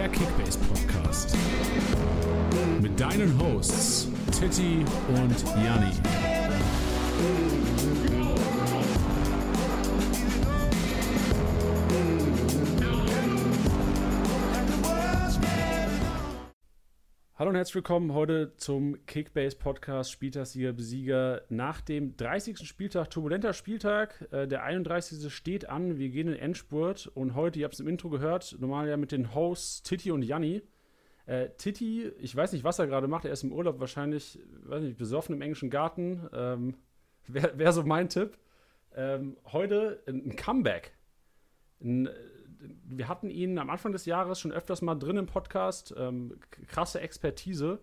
der Kickbase Podcast. Mit deinen Hosts Titti und Janni. Und herzlich willkommen heute zum Kickbase Podcast Spieltagssieger Besieger nach dem 30. Spieltag, turbulenter Spieltag. Äh, der 31. steht an, wir gehen in Endspurt und heute, ihr habt es im Intro gehört, normal ja mit den Hosts Titi und Janni. Äh, Titi, ich weiß nicht, was er gerade macht, er ist im Urlaub wahrscheinlich, weiß nicht, besoffen im englischen Garten. Ähm, Wäre wär so mein Tipp. Ähm, heute ein Comeback. Ein, wir hatten ihn am Anfang des Jahres schon öfters mal drin im Podcast. Ähm, krasse Expertise.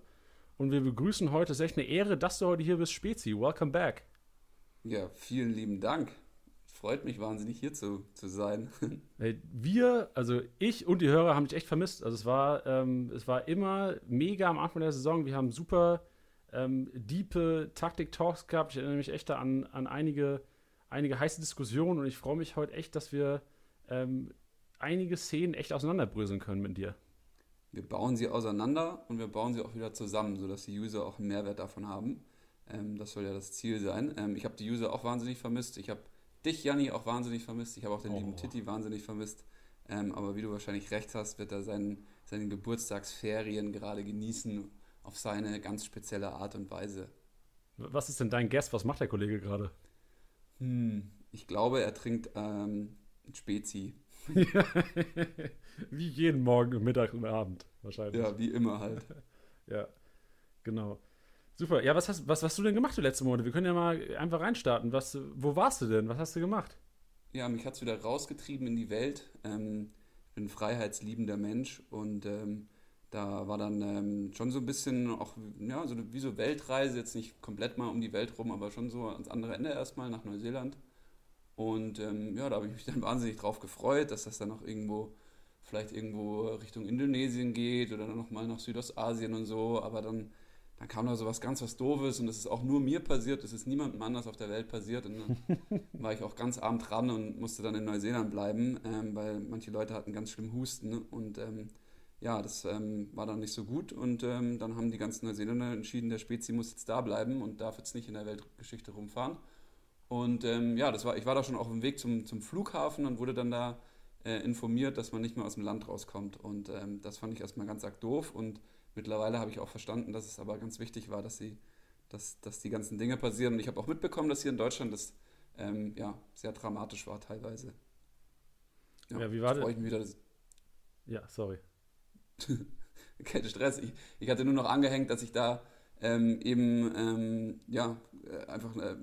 Und wir begrüßen heute, es ist echt eine Ehre, dass du heute hier bist, Spezi. Welcome back. Ja, vielen lieben Dank. Freut mich wahnsinnig, hier zu, zu sein. Wir, also ich und die Hörer haben dich echt vermisst. Also es war, ähm, es war immer mega am Anfang der Saison. Wir haben super ähm, diepe Taktik-Talks gehabt. Ich erinnere mich echt an, an einige, einige heiße Diskussionen und ich freue mich heute echt, dass wir ähm, einige Szenen echt auseinanderbröseln können mit dir. Wir bauen sie auseinander und wir bauen sie auch wieder zusammen, sodass die User auch einen Mehrwert davon haben. Ähm, das soll ja das Ziel sein. Ähm, ich habe die User auch wahnsinnig vermisst. Ich habe dich, Janni, auch wahnsinnig vermisst. Ich habe auch den oh. lieben Titti wahnsinnig vermisst. Ähm, aber wie du wahrscheinlich recht hast, wird er seinen, seine Geburtstagsferien gerade genießen auf seine ganz spezielle Art und Weise. Was ist denn dein Guest? Was macht der Kollege gerade? Hm, ich glaube, er trinkt ähm, Spezi. wie jeden Morgen, Mittag und Abend wahrscheinlich. Ja, wie immer halt. ja, genau. Super. Ja, was hast, was, was hast du denn gemacht die letzten Monate? Wir können ja mal einfach reinstarten. Was, wo warst du denn? Was hast du gemacht? Ja, mich hat es wieder rausgetrieben in die Welt. Ähm, ich bin ein freiheitsliebender Mensch und ähm, da war dann ähm, schon so ein bisschen auch, ja, so wie so Weltreise, jetzt nicht komplett mal um die Welt rum, aber schon so ans andere Ende erstmal nach Neuseeland. Und ähm, ja, da habe ich mich dann wahnsinnig drauf gefreut, dass das dann auch irgendwo, vielleicht irgendwo Richtung Indonesien geht oder dann nochmal nach Südostasien und so. Aber dann, dann kam da so was ganz was Doofes und das ist auch nur mir passiert, das ist niemandem anders auf der Welt passiert. Und dann war ich auch ganz abend dran und musste dann in Neuseeland bleiben, ähm, weil manche Leute hatten ganz schlimm Husten und ähm, ja, das ähm, war dann nicht so gut und ähm, dann haben die ganzen Neuseeländer entschieden, der Spezi muss jetzt da bleiben und darf jetzt nicht in der Weltgeschichte rumfahren. Und ähm, ja, das war, ich war da schon auf dem Weg zum, zum Flughafen und wurde dann da äh, informiert, dass man nicht mehr aus dem Land rauskommt. Und ähm, das fand ich erstmal ganz arg doof. Und mittlerweile habe ich auch verstanden, dass es aber ganz wichtig war, dass, sie, dass, dass die ganzen Dinge passieren. Und ich habe auch mitbekommen, dass hier in Deutschland das ähm, ja, sehr dramatisch war teilweise. Ja, ja wie war das? Ich mich wieder, ja, sorry. Kein Stress. Ich, ich hatte nur noch angehängt, dass ich da ähm, eben ähm, ja, äh, einfach äh,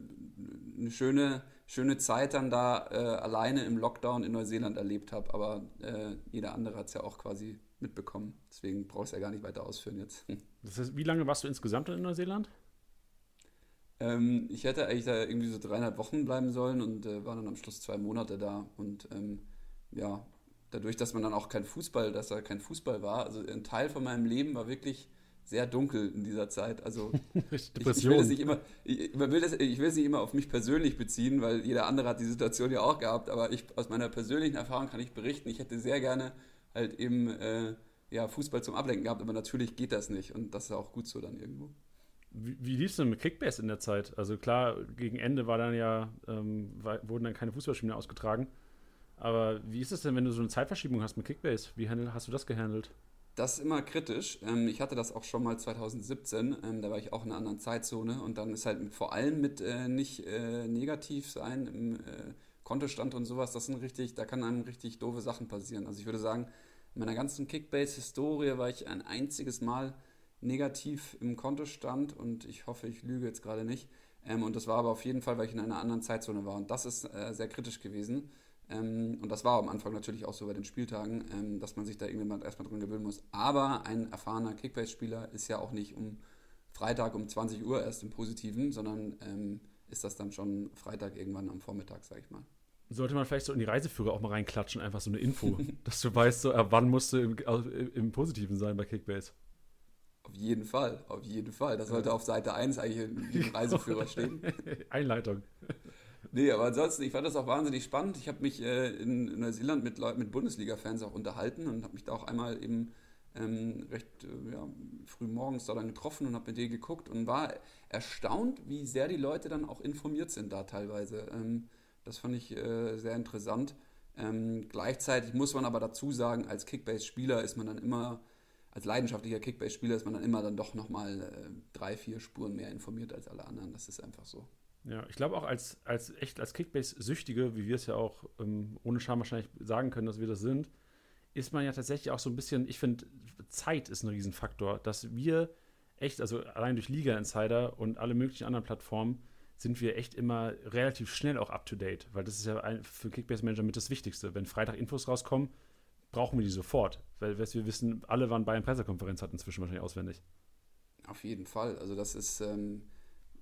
eine schöne, schöne Zeit dann da äh, alleine im Lockdown in Neuseeland erlebt habe. Aber äh, jeder andere hat es ja auch quasi mitbekommen. Deswegen brauchst du ja gar nicht weiter ausführen jetzt. Das heißt, wie lange warst du insgesamt in Neuseeland? Ähm, ich hätte eigentlich da irgendwie so dreieinhalb Wochen bleiben sollen und äh, war dann am Schluss zwei Monate da. Und ähm, ja, dadurch, dass man dann auch kein Fußball, dass da kein Fußball war, also ein Teil von meinem Leben war wirklich sehr dunkel in dieser Zeit. Also ich, ich, will das nicht immer, ich, will das, ich will es nicht immer auf mich persönlich beziehen, weil jeder andere hat die Situation ja auch gehabt. Aber ich aus meiner persönlichen Erfahrung kann ich berichten, ich hätte sehr gerne halt eben äh, ja, Fußball zum Ablenken gehabt, aber natürlich geht das nicht und das ist auch gut so dann irgendwo. Wie, wie lief es denn mit Kickbase in der Zeit? Also klar, gegen Ende war dann ja, ähm, war, wurden dann keine Fußballspiele mehr ausgetragen. Aber wie ist es denn, wenn du so eine Zeitverschiebung hast mit Kickbase? Wie hast du das gehandelt? Das ist immer kritisch. Ähm, ich hatte das auch schon mal 2017. Ähm, da war ich auch in einer anderen Zeitzone. Und dann ist halt vor allem mit äh, nicht äh, negativ sein im äh, Kontostand und sowas, das sind richtig, da kann einem richtig doofe Sachen passieren. Also ich würde sagen, in meiner ganzen Kickbase-Historie war ich ein einziges Mal negativ im Kontostand und ich hoffe, ich lüge jetzt gerade nicht. Ähm, und das war aber auf jeden Fall, weil ich in einer anderen Zeitzone war. Und das ist sehr kritisch gewesen. Ähm, und das war am Anfang natürlich auch so bei den Spieltagen, ähm, dass man sich da irgendwann erstmal dran gewöhnen muss. Aber ein erfahrener Kickbase-Spieler ist ja auch nicht um Freitag um 20 Uhr erst im Positiven, sondern ähm, ist das dann schon Freitag irgendwann am Vormittag, sag ich mal. Sollte man vielleicht so in die Reiseführer auch mal reinklatschen, einfach so eine Info, dass du weißt, so, wann musst du im, im Positiven sein bei Kickbase. Auf jeden Fall, auf jeden Fall. Das sollte auf Seite 1 eigentlich im Reiseführer stehen. Einleitung. Nee, aber ansonsten, ich fand das auch wahnsinnig spannend. Ich habe mich äh, in Neuseeland mit Leuten, mit Bundesliga-Fans auch unterhalten und habe mich da auch einmal eben ähm, recht äh, ja, früh morgens da dann getroffen und habe mit denen geguckt und war erstaunt, wie sehr die Leute dann auch informiert sind da teilweise. Ähm, das fand ich äh, sehr interessant. Ähm, gleichzeitig muss man aber dazu sagen, als Kickbase-Spieler ist man dann immer, als leidenschaftlicher Kickbase-Spieler ist man dann immer dann doch nochmal äh, drei, vier Spuren mehr informiert als alle anderen. Das ist einfach so. Ja, ich glaube auch als, als echt als Kickbase-Süchtige, wie wir es ja auch ähm, ohne Scham wahrscheinlich sagen können, dass wir das sind, ist man ja tatsächlich auch so ein bisschen, ich finde, Zeit ist ein Riesenfaktor, dass wir echt, also allein durch Liga Insider und alle möglichen anderen Plattformen, sind wir echt immer relativ schnell auch up to date, weil das ist ja ein, für Kickbase Manager mit das Wichtigste. Wenn Freitag Infos rauskommen, brauchen wir die sofort, weil wir wissen, alle waren bei einer Pressekonferenz hat inzwischen wahrscheinlich auswendig. Auf jeden Fall. Also das ist ähm,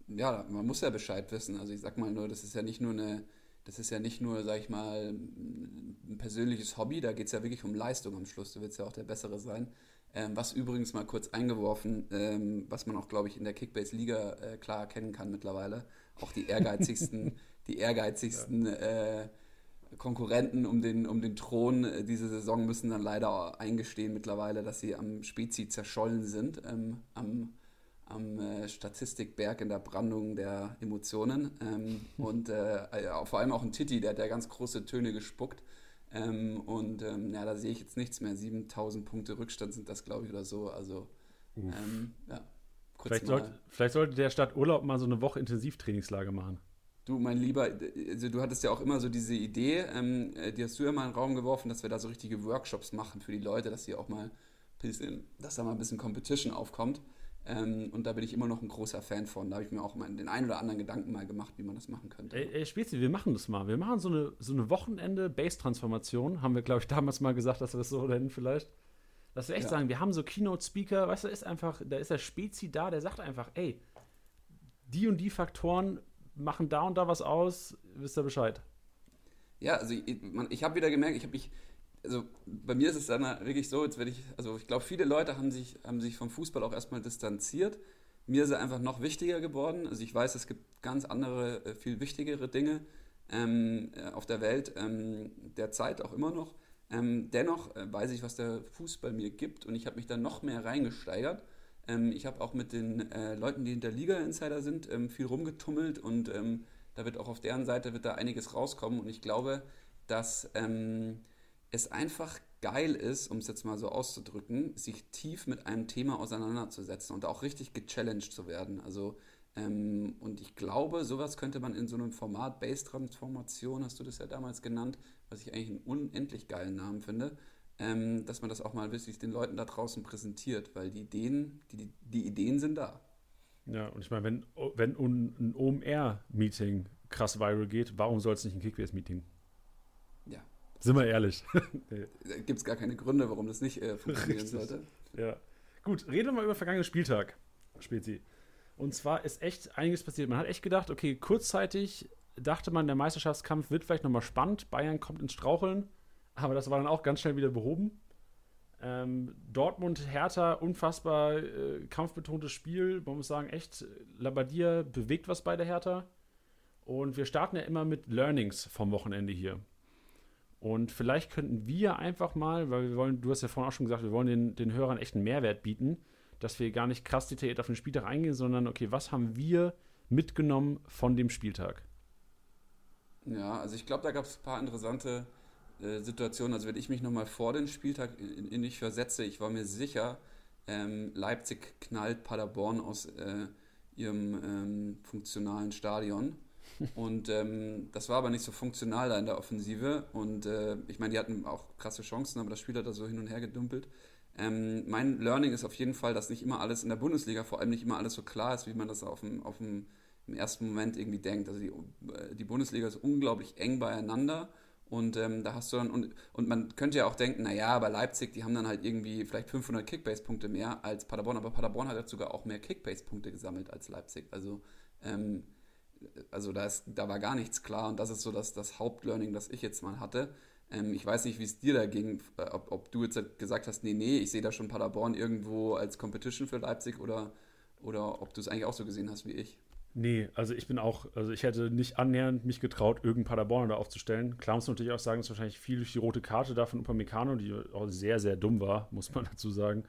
ja, man muss ja Bescheid wissen. Also ich sag mal nur, das ist ja nicht nur eine, das ist ja nicht nur, sag ich mal, ein persönliches Hobby, da geht es ja wirklich um Leistung am Schluss. Du willst ja auch der Bessere sein. Ähm, was übrigens mal kurz eingeworfen, ähm, was man auch, glaube ich, in der Kickbase-Liga äh, klar erkennen kann mittlerweile. Auch die ehrgeizigsten, die ehrgeizigsten ja. äh, Konkurrenten um den, um den Thron äh, diese Saison müssen dann leider eingestehen mittlerweile, dass sie am Spezi zerschollen sind, ähm, am am äh, Statistikberg in der Brandung der Emotionen. Ähm, und äh, ja, vor allem auch ein Titi, der hat ja ganz große Töne gespuckt. Ähm, und ähm, ja, da sehe ich jetzt nichts mehr. 7000 Punkte Rückstand sind das, glaube ich, oder so. Also, ähm, ja. Vielleicht, sollte, vielleicht sollte der Stadt Urlaub mal so eine Woche Intensivtrainingslager machen. Du, mein Lieber, also du hattest ja auch immer so diese Idee, ähm, äh, die hast du ja mal in den Raum geworfen, dass wir da so richtige Workshops machen für die Leute, dass sie auch mal bisschen, dass da mal ein bisschen Competition aufkommt. Ähm, und da bin ich immer noch ein großer Fan von. Da habe ich mir auch mal den einen oder anderen Gedanken mal gemacht, wie man das machen könnte. Ey, ey Spezi, wir machen das mal. Wir machen so eine, so eine Wochenende-Base-Transformation. Haben wir, glaube ich, damals mal gesagt, dass wir das so nennen vielleicht. Dass wir echt ja. sagen, wir haben so Keynote-Speaker, weißt du, ist einfach, da ist der Spezi da, der sagt einfach, ey, die und die Faktoren machen da und da was aus, wisst ihr Bescheid. Ja, also ich, ich habe wieder gemerkt, ich habe mich also bei mir ist es dann wirklich so, jetzt werde ich, also ich glaube, viele Leute haben sich, haben sich vom Fußball auch erstmal distanziert. Mir ist er einfach noch wichtiger geworden. Also ich weiß, es gibt ganz andere, äh, viel wichtigere Dinge ähm, äh, auf der Welt, ähm, derzeit auch immer noch. Ähm, dennoch äh, weiß ich, was der Fußball mir gibt und ich habe mich dann noch mehr reingesteigert. Ähm, ich habe auch mit den äh, Leuten, die hinter Liga-Insider sind, ähm, viel rumgetummelt und ähm, da wird auch auf deren Seite wird da einiges rauskommen und ich glaube, dass es einfach geil ist, um es jetzt mal so auszudrücken, sich tief mit einem Thema auseinanderzusetzen und auch richtig gechallenged zu werden. Also, ähm, und ich glaube, sowas könnte man in so einem Format Base-Transformation, hast du das ja damals genannt, was ich eigentlich einen unendlich geilen Namen finde, ähm, dass man das auch mal wirklich den Leuten da draußen präsentiert, weil die Ideen, die, die Ideen sind da. Ja, und ich meine, wenn, wenn ein OMR-Meeting krass viral geht, warum soll es nicht ein Kickbase-Meeting sind wir ehrlich. Da gibt es gar keine Gründe, warum das nicht äh, funktionieren sollte. Ja. Gut, reden wir mal über vergangenen Spieltag, Spezi. Und zwar ist echt einiges passiert. Man hat echt gedacht, okay, kurzzeitig dachte man, der Meisterschaftskampf wird vielleicht nochmal spannend. Bayern kommt ins Straucheln. Aber das war dann auch ganz schnell wieder behoben. Ähm, Dortmund, Hertha, unfassbar äh, kampfbetontes Spiel. Man muss sagen, echt, Labadia bewegt was bei der Hertha. Und wir starten ja immer mit Learnings vom Wochenende hier. Und vielleicht könnten wir einfach mal, weil wir wollen, du hast ja vorhin auch schon gesagt, wir wollen den, den Hörern echt einen Mehrwert bieten, dass wir gar nicht krass detailliert auf den Spieltag eingehen, sondern okay, was haben wir mitgenommen von dem Spieltag? Ja, also ich glaube, da gab es ein paar interessante äh, Situationen. Also wenn ich mich nochmal vor den Spieltag in, in mich versetze, ich war mir sicher, ähm, Leipzig knallt Paderborn aus äh, ihrem ähm, funktionalen Stadion. Und ähm, das war aber nicht so funktional da in der Offensive. Und äh, ich meine, die hatten auch krasse Chancen, aber das Spiel hat da so hin und her gedumpelt. Ähm, mein Learning ist auf jeden Fall, dass nicht immer alles in der Bundesliga, vor allem nicht immer alles so klar ist, wie man das auf dem, auf dem im ersten Moment irgendwie denkt. Also die, äh, die Bundesliga ist unglaublich eng beieinander. Und ähm, da hast du dann, und, und man könnte ja auch denken, naja, aber Leipzig, die haben dann halt irgendwie vielleicht 500 Kickbase-Punkte mehr als Paderborn, aber Paderborn hat jetzt sogar auch mehr Kickbase-Punkte gesammelt als Leipzig. Also ähm, also da, ist, da war gar nichts klar und das ist so das, das Hauptlearning, das ich jetzt mal hatte. Ähm, ich weiß nicht, wie es dir da ging, äh, ob, ob, du jetzt gesagt hast, nee, nee, ich sehe da schon Paderborn irgendwo als Competition für Leipzig oder, oder ob du es eigentlich auch so gesehen hast wie ich. Nee, also ich bin auch, also ich hätte nicht annähernd mich getraut, irgendeinen Paderborn da aufzustellen. Klar muss man natürlich auch sagen, dass wahrscheinlich viel durch die rote Karte da von Upamecano, die auch sehr, sehr dumm war, muss man dazu sagen,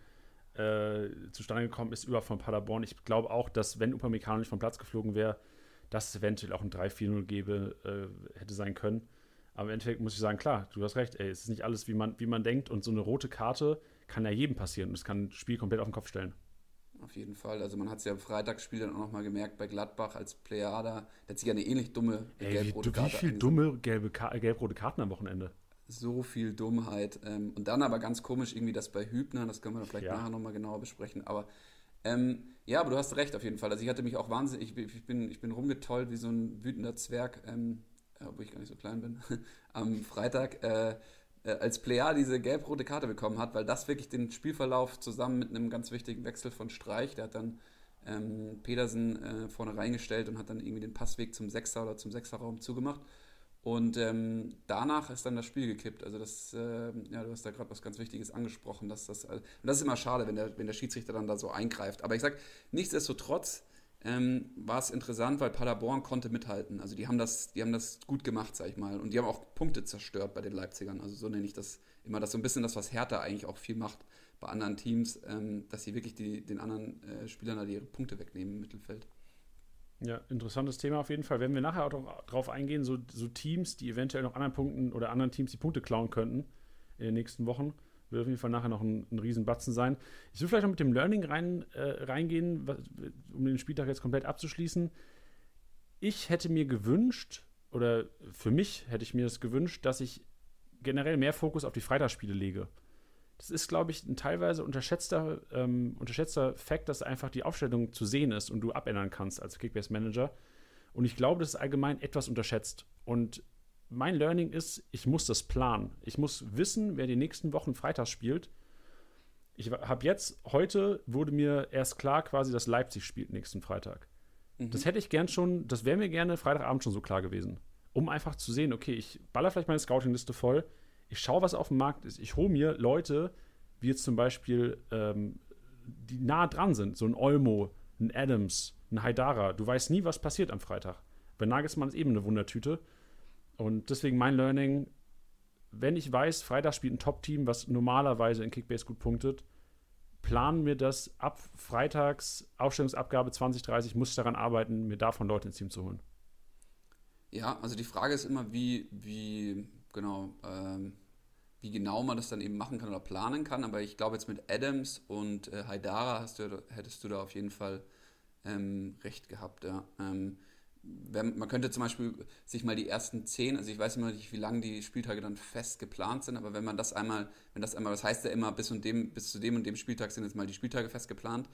äh, zustande gekommen ist, über von Paderborn. Ich glaube auch, dass wenn Upamecano nicht vom Platz geflogen wäre, dass es eventuell auch ein 3-4-0 gäbe, äh, hätte sein können. Aber im Endeffekt muss ich sagen, klar, du hast recht, ey, es ist nicht alles, wie man, wie man denkt und so eine rote Karte kann ja jedem passieren und es kann ein Spiel komplett auf den Kopf stellen. Auf jeden Fall. Also man hat es ja im Freitagsspiel dann auch nochmal gemerkt bei Gladbach als Plejada. Der hat sich ja eine ähnlich dumme gelb-rote Karte Wie viel dumme gelbe gelb-rote Karten am Wochenende? So viel Dummheit. Ähm, und dann aber ganz komisch irgendwie das bei Hübner, das können wir vielleicht ja. nachher nochmal genauer besprechen. Aber ähm, ja, aber du hast recht auf jeden Fall. Also ich hatte mich auch wahnsinnig, ich, ich bin, ich bin rumgetollt wie so ein wütender Zwerg, ähm, obwohl ich gar nicht so klein bin, am Freitag. Äh, äh, als Player diese gelb-rote Karte bekommen hat, weil das wirklich den Spielverlauf zusammen mit einem ganz wichtigen Wechsel von Streich, der hat dann ähm, Pedersen äh, vorne reingestellt und hat dann irgendwie den Passweg zum Sechser oder zum Sechserraum zugemacht. Und ähm, danach ist dann das Spiel gekippt. Also das, äh, ja, du hast da gerade was ganz Wichtiges angesprochen, dass das, und das ist immer schade, wenn der, wenn der Schiedsrichter dann da so eingreift. Aber ich sag, nichtsdestotrotz ähm, war es interessant, weil Paderborn konnte mithalten. Also die haben das, die haben das gut gemacht, sag ich mal. Und die haben auch Punkte zerstört bei den Leipzigern. Also so nenne ich das immer. Das so ein bisschen das, was Hertha eigentlich auch viel macht bei anderen Teams, ähm, dass sie wirklich die, den anderen äh, Spielern da ihre Punkte wegnehmen im Mittelfeld. Ja, interessantes Thema auf jeden Fall. Werden wir nachher auch drauf eingehen, so, so Teams, die eventuell noch anderen Punkten oder anderen Teams die Punkte klauen könnten in den nächsten Wochen. Wird auf jeden Fall nachher noch ein, ein Riesenbatzen sein. Ich will vielleicht noch mit dem Learning rein, äh, reingehen, was, um den Spieltag jetzt komplett abzuschließen. Ich hätte mir gewünscht, oder für mich hätte ich mir das gewünscht, dass ich generell mehr Fokus auf die Freitagsspiele lege. Das ist, glaube ich, ein teilweise unterschätzter, ähm, unterschätzter Fakt, dass einfach die Aufstellung zu sehen ist und du abändern kannst als Kickbase-Manager. Und ich glaube, das ist allgemein etwas unterschätzt. Und mein Learning ist, ich muss das planen. Ich muss wissen, wer die nächsten Wochen Freitags spielt. Ich habe jetzt, heute wurde mir erst klar quasi, dass Leipzig spielt nächsten Freitag. Mhm. Das hätte ich gern schon, das wäre mir gerne Freitagabend schon so klar gewesen. Um einfach zu sehen, okay, ich baller vielleicht meine Scouting-Liste voll, ich schaue, was auf dem Markt ist, ich hole mir Leute, wie jetzt zum Beispiel, ähm, die nah dran sind, so ein Olmo, ein Adams, ein Haidara. Du weißt nie, was passiert am Freitag. Bei Nagelsmann ist eben eine Wundertüte. Und deswegen mein Learning, wenn ich weiß, Freitag spielt ein Top-Team, was normalerweise in Kickbase gut punktet, planen wir das ab Freitags Aufstellungsabgabe 2030, muss ich daran arbeiten, mir davon Leute ins Team zu holen. Ja, also die Frage ist immer, wie, wie genau, ähm, wie genau man das dann eben machen kann oder planen kann. Aber ich glaube jetzt mit Adams und äh, Haidara du, hättest du da auf jeden Fall ähm, recht gehabt. Ja. Ähm, wenn, man könnte zum Beispiel sich mal die ersten zehn, also ich weiß immer nicht, wie lange die Spieltage dann fest geplant sind, aber wenn man das einmal, wenn das einmal, das heißt ja immer, bis, und dem, bis zu dem und dem Spieltag sind jetzt mal die Spieltage fest geplant.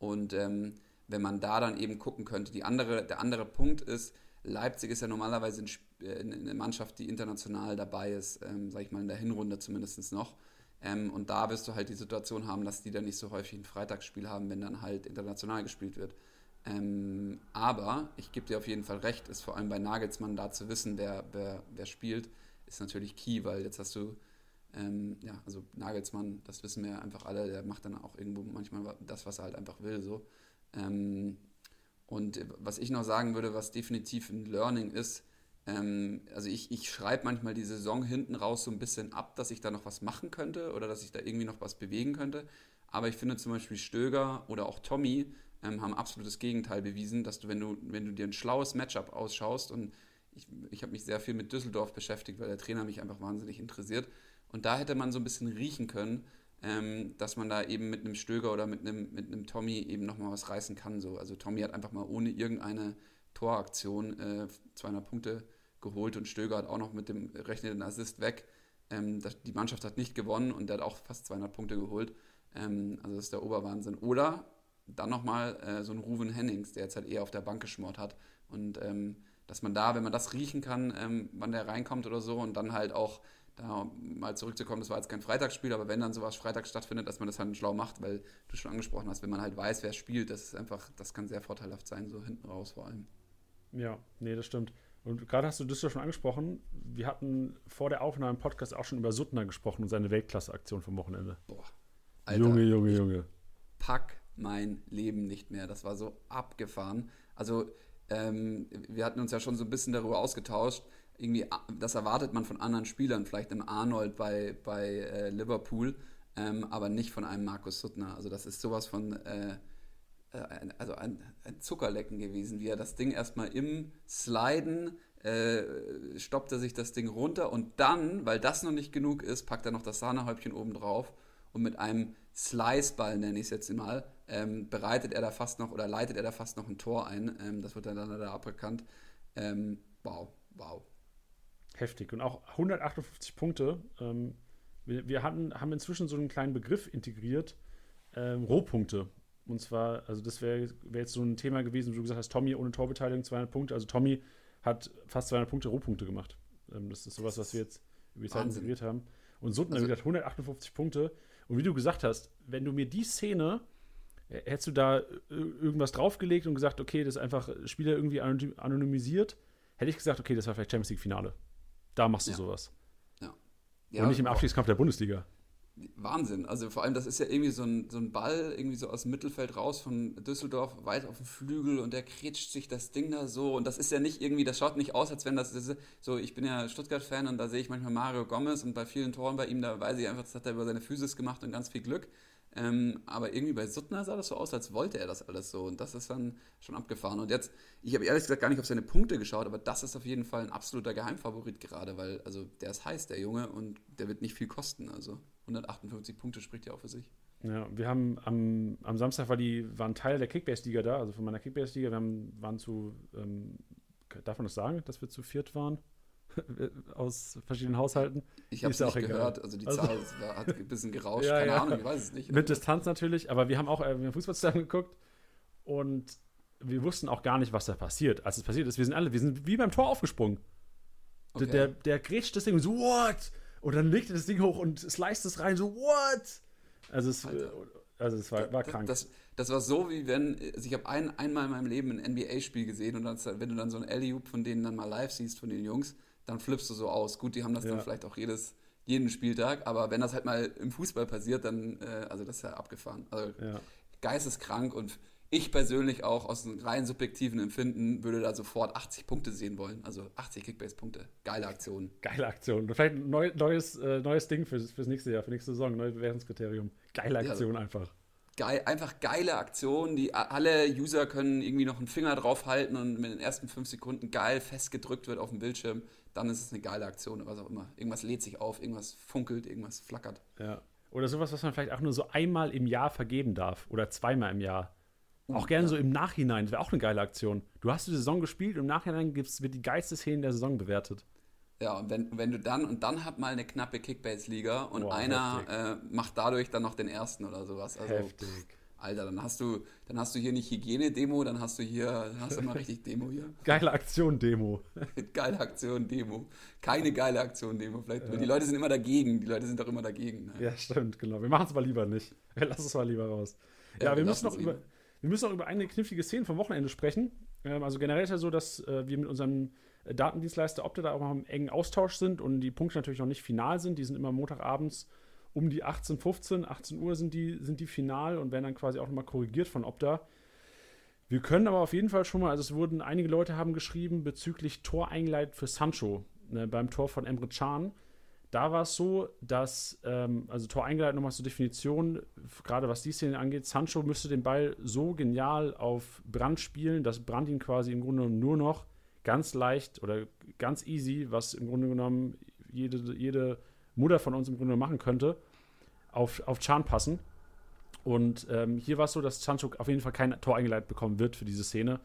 Und ähm, wenn man da dann eben gucken könnte, die andere, der andere Punkt ist, Leipzig ist ja normalerweise äh, eine Mannschaft, die international dabei ist, ähm, sag ich mal in der Hinrunde zumindest noch. Ähm, und da wirst du halt die Situation haben, dass die dann nicht so häufig ein Freitagsspiel haben, wenn dann halt international gespielt wird. Ähm, aber ich gebe dir auf jeden Fall recht, ist vor allem bei Nagelsmann da zu wissen, wer, wer, wer spielt, ist natürlich key, weil jetzt hast du, ähm, ja, also Nagelsmann, das wissen wir einfach alle, der macht dann auch irgendwo manchmal das, was er halt einfach will, so. Ähm, und was ich noch sagen würde, was definitiv ein Learning ist, ähm, also ich, ich schreibe manchmal die Saison hinten raus so ein bisschen ab, dass ich da noch was machen könnte oder dass ich da irgendwie noch was bewegen könnte. Aber ich finde zum Beispiel Stöger oder auch Tommy ähm, haben absolut das Gegenteil bewiesen, dass du, wenn du, wenn du dir ein schlaues Matchup ausschaust und ich, ich habe mich sehr viel mit Düsseldorf beschäftigt, weil der Trainer mich einfach wahnsinnig interessiert. Und da hätte man so ein bisschen riechen können, ähm, dass man da eben mit einem Stöger oder mit einem, mit einem Tommy eben nochmal was reißen kann. So. Also Tommy hat einfach mal ohne irgendeine Toraktion äh, 200 Punkte geholt und Stöger hat auch noch mit dem rechnenden Assist weg. Ähm, das, die Mannschaft hat nicht gewonnen und der hat auch fast 200 Punkte geholt. Ähm, also das ist der Oberwahnsinn. Oder dann nochmal äh, so ein Ruven Hennings, der jetzt halt eher auf der Bank geschmort hat. Und ähm, dass man da, wenn man das riechen kann, ähm, wann der reinkommt oder so und dann halt auch da mal zurückzukommen, das war jetzt kein Freitagsspiel, aber wenn dann sowas Freitag stattfindet, dass man das halt schlau macht, weil du schon angesprochen hast, wenn man halt weiß, wer spielt, das ist einfach, das kann sehr vorteilhaft sein, so hinten raus vor allem. Ja, nee, das stimmt. Und gerade hast du das schon angesprochen. Wir hatten vor der Aufnahme im Podcast auch schon über Suttner gesprochen und seine Weltklasse-Aktion vom Wochenende. Boah. Alter, Junge, Junge, Junge. Pack mein Leben nicht mehr. Das war so abgefahren. Also ähm, wir hatten uns ja schon so ein bisschen darüber ausgetauscht, irgendwie, das erwartet man von anderen Spielern, vielleicht einem Arnold bei, bei äh, Liverpool, ähm, aber nicht von einem Markus Suttner. Also das ist sowas von, äh, äh, also ein, ein, Zuckerlecken gewesen, wie er das Ding erstmal im Sliden äh, stoppt er sich das Ding runter und dann, weil das noch nicht genug ist, packt er noch das Sahnehäubchen oben drauf und mit einem Sliceball, nenne ich es jetzt mal, ähm, bereitet er da fast noch oder leitet er da fast noch ein Tor ein. Ähm, das wird dann leider aberkannt. Ähm, wow, wow. Heftig. Und auch 158 Punkte. Ähm, wir, wir hatten, haben inzwischen so einen kleinen Begriff integriert: ähm, Rohpunkte. Und zwar, also das wäre wär jetzt so ein Thema gewesen, wo du gesagt hast, Tommy ohne Torbeteiligung 200 Punkte. Also Tommy hat fast 200 Punkte Rohpunkte gemacht. Ähm, das ist sowas, was wir jetzt über die Zeit integriert haben. Und Sutten also, hat 158 Punkte. Und wie du gesagt hast, wenn du mir die Szene, äh, hättest du da äh, irgendwas draufgelegt und gesagt, okay, das ist einfach Spieler irgendwie anonymisiert, hätte ich gesagt, okay, das war vielleicht Champions League Finale. Da machst du ja. sowas. Ja. ja. Und nicht im Abstiegskampf der Bundesliga. Wahnsinn. Also vor allem, das ist ja irgendwie so ein, so ein Ball, irgendwie so aus dem Mittelfeld raus von Düsseldorf, weit auf dem Flügel und der kretscht sich das Ding da so. Und das ist ja nicht irgendwie, das schaut nicht aus, als wenn das, das so, ich bin ja Stuttgart-Fan und da sehe ich manchmal Mario Gomez und bei vielen Toren bei ihm, da weiß ich einfach, das hat er über seine Physis gemacht und ganz viel Glück. Ähm, aber irgendwie bei Suttner sah das so aus, als wollte er das alles so. Und das ist dann schon abgefahren. Und jetzt, ich habe ehrlich gesagt gar nicht auf seine Punkte geschaut, aber das ist auf jeden Fall ein absoluter Geheimfavorit gerade, weil also der ist heiß, der Junge, und der wird nicht viel kosten. Also 158 Punkte spricht ja auch für sich. Ja, wir haben am, am Samstag war die, waren Teil der Kickbase-Liga da, also von meiner Kickbase-Liga. Wir haben, waren zu, ähm, darf man das sagen, dass wir zu viert waren? aus verschiedenen Haushalten. Ich habe es auch gehört, egal. also die also, Zahl war, hat ein bisschen gerauscht, ja, keine ja. Ahnung, ich weiß es nicht. Mit Distanz natürlich, aber wir haben auch äh, Fußball zusammen geguckt und wir wussten auch gar nicht, was da passiert. Als es passiert ist, wir sind alle, wir sind wie beim Tor aufgesprungen. Okay. Der, der grätscht das Ding so, what? Und dann legt er das Ding hoch und sliced es rein, so, what? Also es, also es war, war krank. Das, das, war so, wie wenn, also ich habe ein, einmal in meinem Leben ein NBA-Spiel gesehen und dann, wenn du dann so ein alley von denen dann mal live siehst, von den Jungs, dann flippst du so aus. Gut, die haben das ja. dann vielleicht auch jedes, jeden Spieltag, aber wenn das halt mal im Fußball passiert, dann, äh, also das ist ja abgefahren. Also ja. geisteskrank und ich persönlich auch aus einem rein subjektiven Empfinden würde da sofort 80 Punkte sehen wollen. Also 80 Kickbase-Punkte. Geile Aktion. Geile Aktion. Vielleicht ein neu, neues, äh, neues Ding fürs, fürs nächste Jahr, für nächste Saison, neues Bewertungskriterium. Geile Aktion ja, einfach. Geil, einfach geile Aktion, die alle User können irgendwie noch einen Finger drauf halten und mit den ersten fünf Sekunden geil festgedrückt wird auf dem Bildschirm dann ist es eine geile Aktion, was auch immer. Irgendwas lädt sich auf, irgendwas funkelt, irgendwas flackert. Ja. Oder sowas, was man vielleicht auch nur so einmal im Jahr vergeben darf oder zweimal im Jahr. Uh, auch gerne ja. so im Nachhinein, das wäre auch eine geile Aktion. Du hast die Saison gespielt und im Nachhinein gibt's, wird die geilste Szene der Saison bewertet. Ja, und wenn, wenn du dann, und dann hat mal eine knappe Kickbase-Liga und Boah, einer äh, macht dadurch dann noch den ersten oder sowas. Also, heftig. Alter, dann hast du, dann hast du hier nicht Hygiene-Demo, dann hast du hier, dann hast du mal richtig Demo hier. Geile Aktion-Demo. geile Aktion-Demo. Keine geile Aktion-Demo. Vielleicht, ja. Die Leute sind immer dagegen. Die Leute sind doch immer dagegen. Ne? Ja, stimmt, genau. Wir machen es mal lieber nicht. Wir lassen es mal lieber raus. Ja, ja wir, müssen noch über, wir müssen noch über eine knifflige Szene vom Wochenende sprechen. Ähm, also generell ist ja so, dass äh, wir mit unserem Datendienstleister Opta da auch noch im engen Austausch sind und die Punkte natürlich noch nicht final sind. Die sind immer Montagabends um die 18, 15, 18 Uhr sind die, sind die final und werden dann quasi auch nochmal korrigiert von Opta. Wir können aber auf jeden Fall schon mal, also es wurden, einige Leute haben geschrieben bezüglich Tor eingeleitet für Sancho ne, beim Tor von Emre Can. Da war es so, dass, ähm, also Tor eingeleitet nochmal zur Definition, gerade was die Szene angeht, Sancho müsste den Ball so genial auf Brand spielen, dass Brand ihn quasi im Grunde nur noch ganz leicht oder ganz easy, was im Grunde genommen jede, jede Mutter von uns im Grunde machen könnte, auf, auf Chan passen. Und ähm, hier war es so, dass Chanchuk auf jeden Fall kein Tor eingeleitet bekommen wird für diese Szene.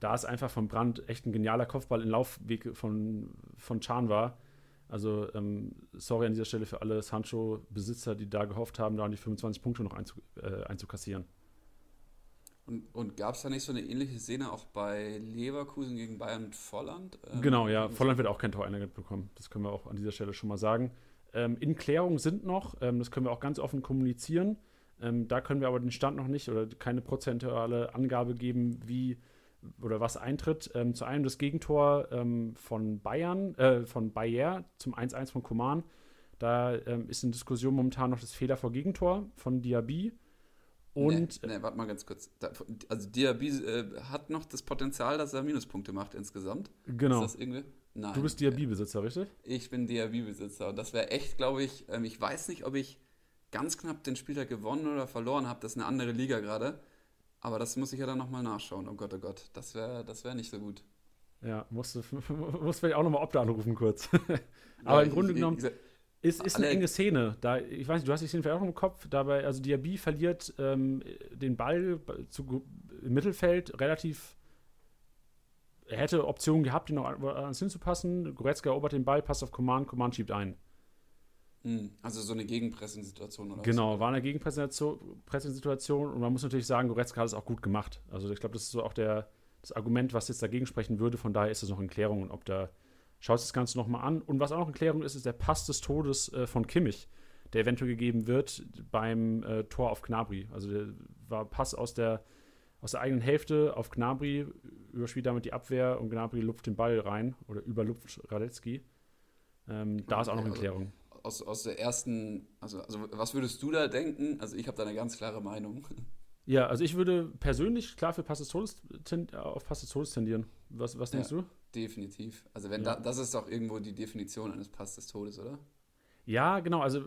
Da es einfach vom Brand echt ein genialer Kopfball im Laufweg von, von Chan war. Also, ähm, sorry an dieser Stelle für alle Sancho-Besitzer, die da gehofft haben, da die 25 Punkte noch einzu, äh, einzukassieren. Und, und gab es da nicht so eine ähnliche Szene auch bei Leverkusen gegen Bayern mit Volland? Ähm, genau, ja. Volland wird auch kein Tor eingeleitet bekommen. Das können wir auch an dieser Stelle schon mal sagen ähm, in Klärung sind noch. Ähm, das können wir auch ganz offen kommunizieren. Ähm, da können wir aber den Stand noch nicht oder keine prozentuale Angabe geben, wie oder was eintritt. Ähm, zu einem das Gegentor ähm, von Bayern, äh, von Bayer zum 1-1 von Koman. Da ist in Diskussion momentan noch das Fehler vor Gegentor von Diaby. Und. Nee, nee, warte mal ganz kurz. Also Diaby äh, hat noch das Potenzial, dass er Minuspunkte macht insgesamt. Genau. Ist das irgendwie? Nein. Du bist Diaby-Besitzer, richtig? Ich bin Diaby-Besitzer. Und das wäre echt, glaube ich, ähm, ich weiß nicht, ob ich ganz knapp den Spieltag gewonnen oder verloren habe. Das ist eine andere Liga gerade. Aber das muss ich ja dann nochmal nachschauen. Oh Gott, oh Gott. Das wäre das wär nicht so gut. Ja, musst du musst vielleicht auch nochmal Opta anrufen kurz. Aber ja, im Grunde ich, genommen. Ich, ist, ist eine enge Szene. Da, ich weiß nicht, du hast die Szene vielleicht auch im Kopf. Dabei, also Diaby verliert ähm, den Ball zu, im Mittelfeld relativ. Er hätte Optionen gehabt, ihn noch ans hinzupassen. Goretzka erobert den Ball, passt auf Command, Command schiebt ein. Hm, also so eine Gegenpressensituation oder Genau, was? war eine Gegenpressensituation und man muss natürlich sagen, Goretzka hat es auch gut gemacht. Also ich glaube, das ist so auch der, das Argument, was jetzt dagegen sprechen würde. Von daher ist es noch in Klärung, ob da Schaut das Ganze nochmal an. Und was auch noch in Klärung ist, ist der Pass des Todes äh, von Kimmich, der eventuell gegeben wird beim äh, Tor auf Knabri. Also der war Pass aus der, aus der eigenen Hälfte auf Knabri, überspielt damit die Abwehr und Gnabry lupft den Ball rein oder überlupft Radetzky. Ähm, da ist auch noch in also Klärung. Also aus, aus der ersten, also, also was würdest du da denken? Also ich habe da eine ganz klare Meinung. Ja, also ich würde persönlich klar für Pass des Todes auf Pass des Todes tendieren. Was, was denkst ja. du? Definitiv. Also wenn ja. da, das ist doch irgendwo die Definition eines Pass des Todes, oder? Ja, genau. Also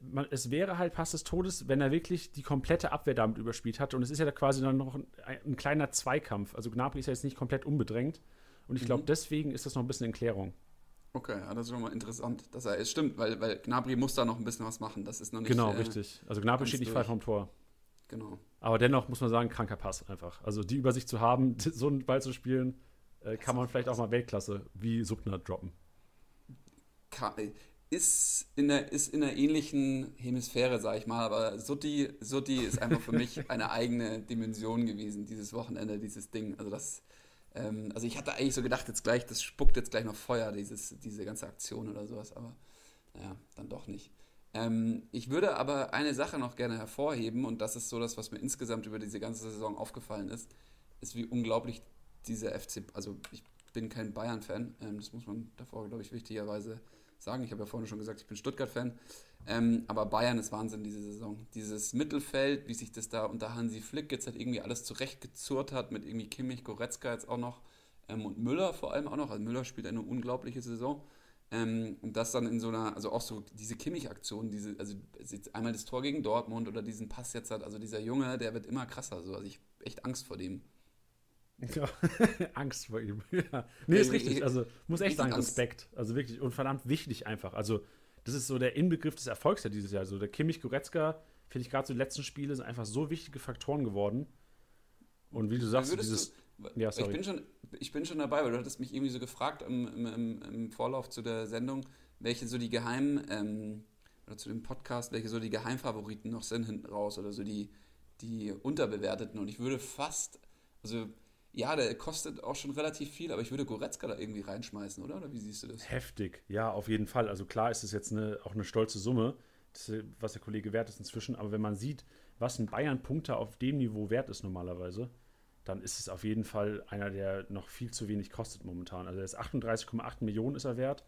man, es wäre halt Pass des Todes, wenn er wirklich die komplette Abwehr damit überspielt hat. Und es ist ja da quasi dann noch ein, ein kleiner Zweikampf. Also Gnabry ist ja jetzt nicht komplett unbedrängt. Und ich glaube, mhm. deswegen ist das noch ein bisschen in Klärung. Okay, ja, das ist schon mal interessant. Dass er, es stimmt, weil, weil Gnabry muss da noch ein bisschen was machen. Das ist noch nicht. Genau, äh, richtig. Also Gnabry steht nicht frei vom Tor. Genau. Aber dennoch muss man sagen, kranker Pass einfach. Also die Übersicht zu haben, so einen Ball zu spielen, äh, kann man vielleicht auch mal Weltklasse wie Subner droppen. Ist in der, ist in der ähnlichen Hemisphäre, sag ich mal, aber Sutti, Sutti ist einfach für mich eine eigene Dimension gewesen, dieses Wochenende, dieses Ding. Also das, ähm, also ich hatte eigentlich so gedacht, jetzt gleich, das spuckt jetzt gleich noch Feuer, dieses, diese ganze Aktion oder sowas, aber naja, dann doch nicht. Ähm, ich würde aber eine Sache noch gerne hervorheben, und das ist so das, was mir insgesamt über diese ganze Saison aufgefallen ist, ist, wie unglaublich dieser FC, also ich bin kein Bayern-Fan, ähm, das muss man davor, glaube ich, wichtigerweise sagen. Ich habe ja vorhin schon gesagt, ich bin Stuttgart-Fan. Ähm, aber Bayern ist Wahnsinn diese Saison. Dieses Mittelfeld, wie sich das da unter Hansi Flick jetzt halt irgendwie alles zurechtgezurrt hat, mit irgendwie Kimmich, Goretzka jetzt auch noch ähm, und Müller vor allem auch noch. Also Müller spielt eine unglaubliche Saison. Ähm, und das dann in so einer, also auch so diese Kimmich-Aktion, diese, also einmal das Tor gegen Dortmund oder diesen Pass jetzt hat, also dieser Junge, der wird immer krasser. So. Also ich echt Angst vor dem. Ja, Angst vor ihm. Ja. Nee, ist richtig. Also, muss echt sagen, Respekt. Also wirklich und verdammt wichtig einfach. Also, das ist so der Inbegriff des Erfolgs ja dieses Jahr. Also, der Kimmich Goretzka, finde ich gerade so die letzten Spiele sind einfach so wichtige Faktoren geworden. Und wie du sagst, dieses. Du, ja, sorry. Ich bin, schon, ich bin schon dabei, weil du hattest mich irgendwie so gefragt im, im, im Vorlauf zu der Sendung, welche so die geheimen, ähm, oder zu dem Podcast, welche so die Geheimfavoriten noch sind hinten raus oder so die, die unterbewerteten. Und ich würde fast, also ja, der kostet auch schon relativ viel, aber ich würde Goretzka da irgendwie reinschmeißen, oder? Oder wie siehst du das? Heftig, ja, auf jeden Fall. Also klar ist es jetzt eine, auch eine stolze Summe, das, was der Kollege wert ist inzwischen, aber wenn man sieht, was ein Bayern-Punkter auf dem Niveau wert ist normalerweise, dann ist es auf jeden Fall einer, der noch viel zu wenig kostet momentan. Also er ist 38,8 Millionen ist er wert.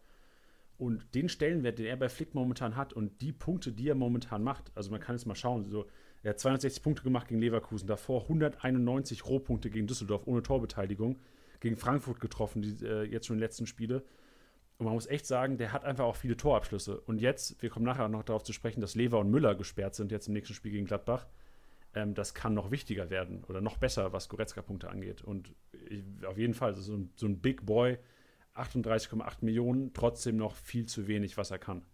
Und den Stellenwert, den er bei Flick momentan hat und die Punkte, die er momentan macht, also man kann jetzt mal schauen, so er hat 260 Punkte gemacht gegen Leverkusen, davor 191 Rohpunkte gegen Düsseldorf ohne Torbeteiligung, gegen Frankfurt getroffen, die, äh, jetzt schon in den letzten Spiele. Und man muss echt sagen, der hat einfach auch viele Torabschlüsse. Und jetzt, wir kommen nachher noch darauf zu sprechen, dass Lever und Müller gesperrt sind jetzt im nächsten Spiel gegen Gladbach. Ähm, das kann noch wichtiger werden oder noch besser, was Goretzka-Punkte angeht. Und ich, auf jeden Fall, so ein, so ein Big Boy, 38,8 Millionen, trotzdem noch viel zu wenig, was er kann.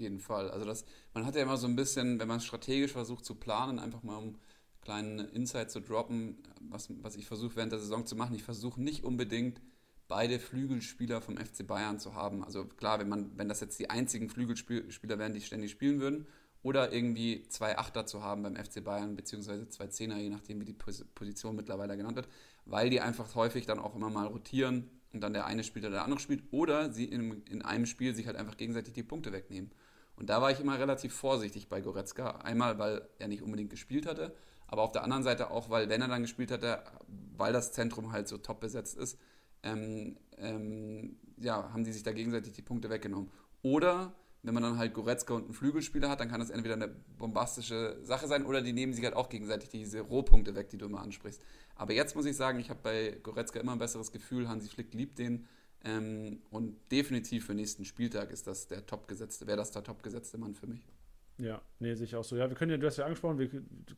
Jeden Fall. Also das, man hat ja immer so ein bisschen, wenn man strategisch versucht zu planen, einfach mal um einen kleinen Insight zu droppen, was, was ich versuche während der Saison zu machen. Ich versuche nicht unbedingt beide Flügelspieler vom FC Bayern zu haben. Also klar, wenn man, wenn das jetzt die einzigen Flügelspieler wären, die ständig spielen würden, oder irgendwie zwei Achter zu haben beim FC Bayern, beziehungsweise zwei Zehner, je nachdem, wie die Position mittlerweile genannt wird, weil die einfach häufig dann auch immer mal rotieren und dann der eine spielt oder der andere spielt, oder sie in, in einem Spiel sich halt einfach gegenseitig die Punkte wegnehmen. Und da war ich immer relativ vorsichtig bei Goretzka. Einmal, weil er nicht unbedingt gespielt hatte, aber auf der anderen Seite auch, weil, wenn er dann gespielt hatte, weil das Zentrum halt so top besetzt ist, ähm, ähm, ja, haben die sich da gegenseitig die Punkte weggenommen. Oder wenn man dann halt Goretzka und einen Flügelspieler hat, dann kann das entweder eine bombastische Sache sein oder die nehmen sich halt auch gegenseitig diese Rohpunkte weg, die du immer ansprichst. Aber jetzt muss ich sagen, ich habe bei Goretzka immer ein besseres Gefühl. Hansi Flick liebt den. Ähm, und definitiv für nächsten Spieltag ist das der topgesetzte, wäre das der topgesetzte Mann für mich. Ja, nee, sehe ich auch so. Ja, wir können ja, du hast ja angesprochen, wir,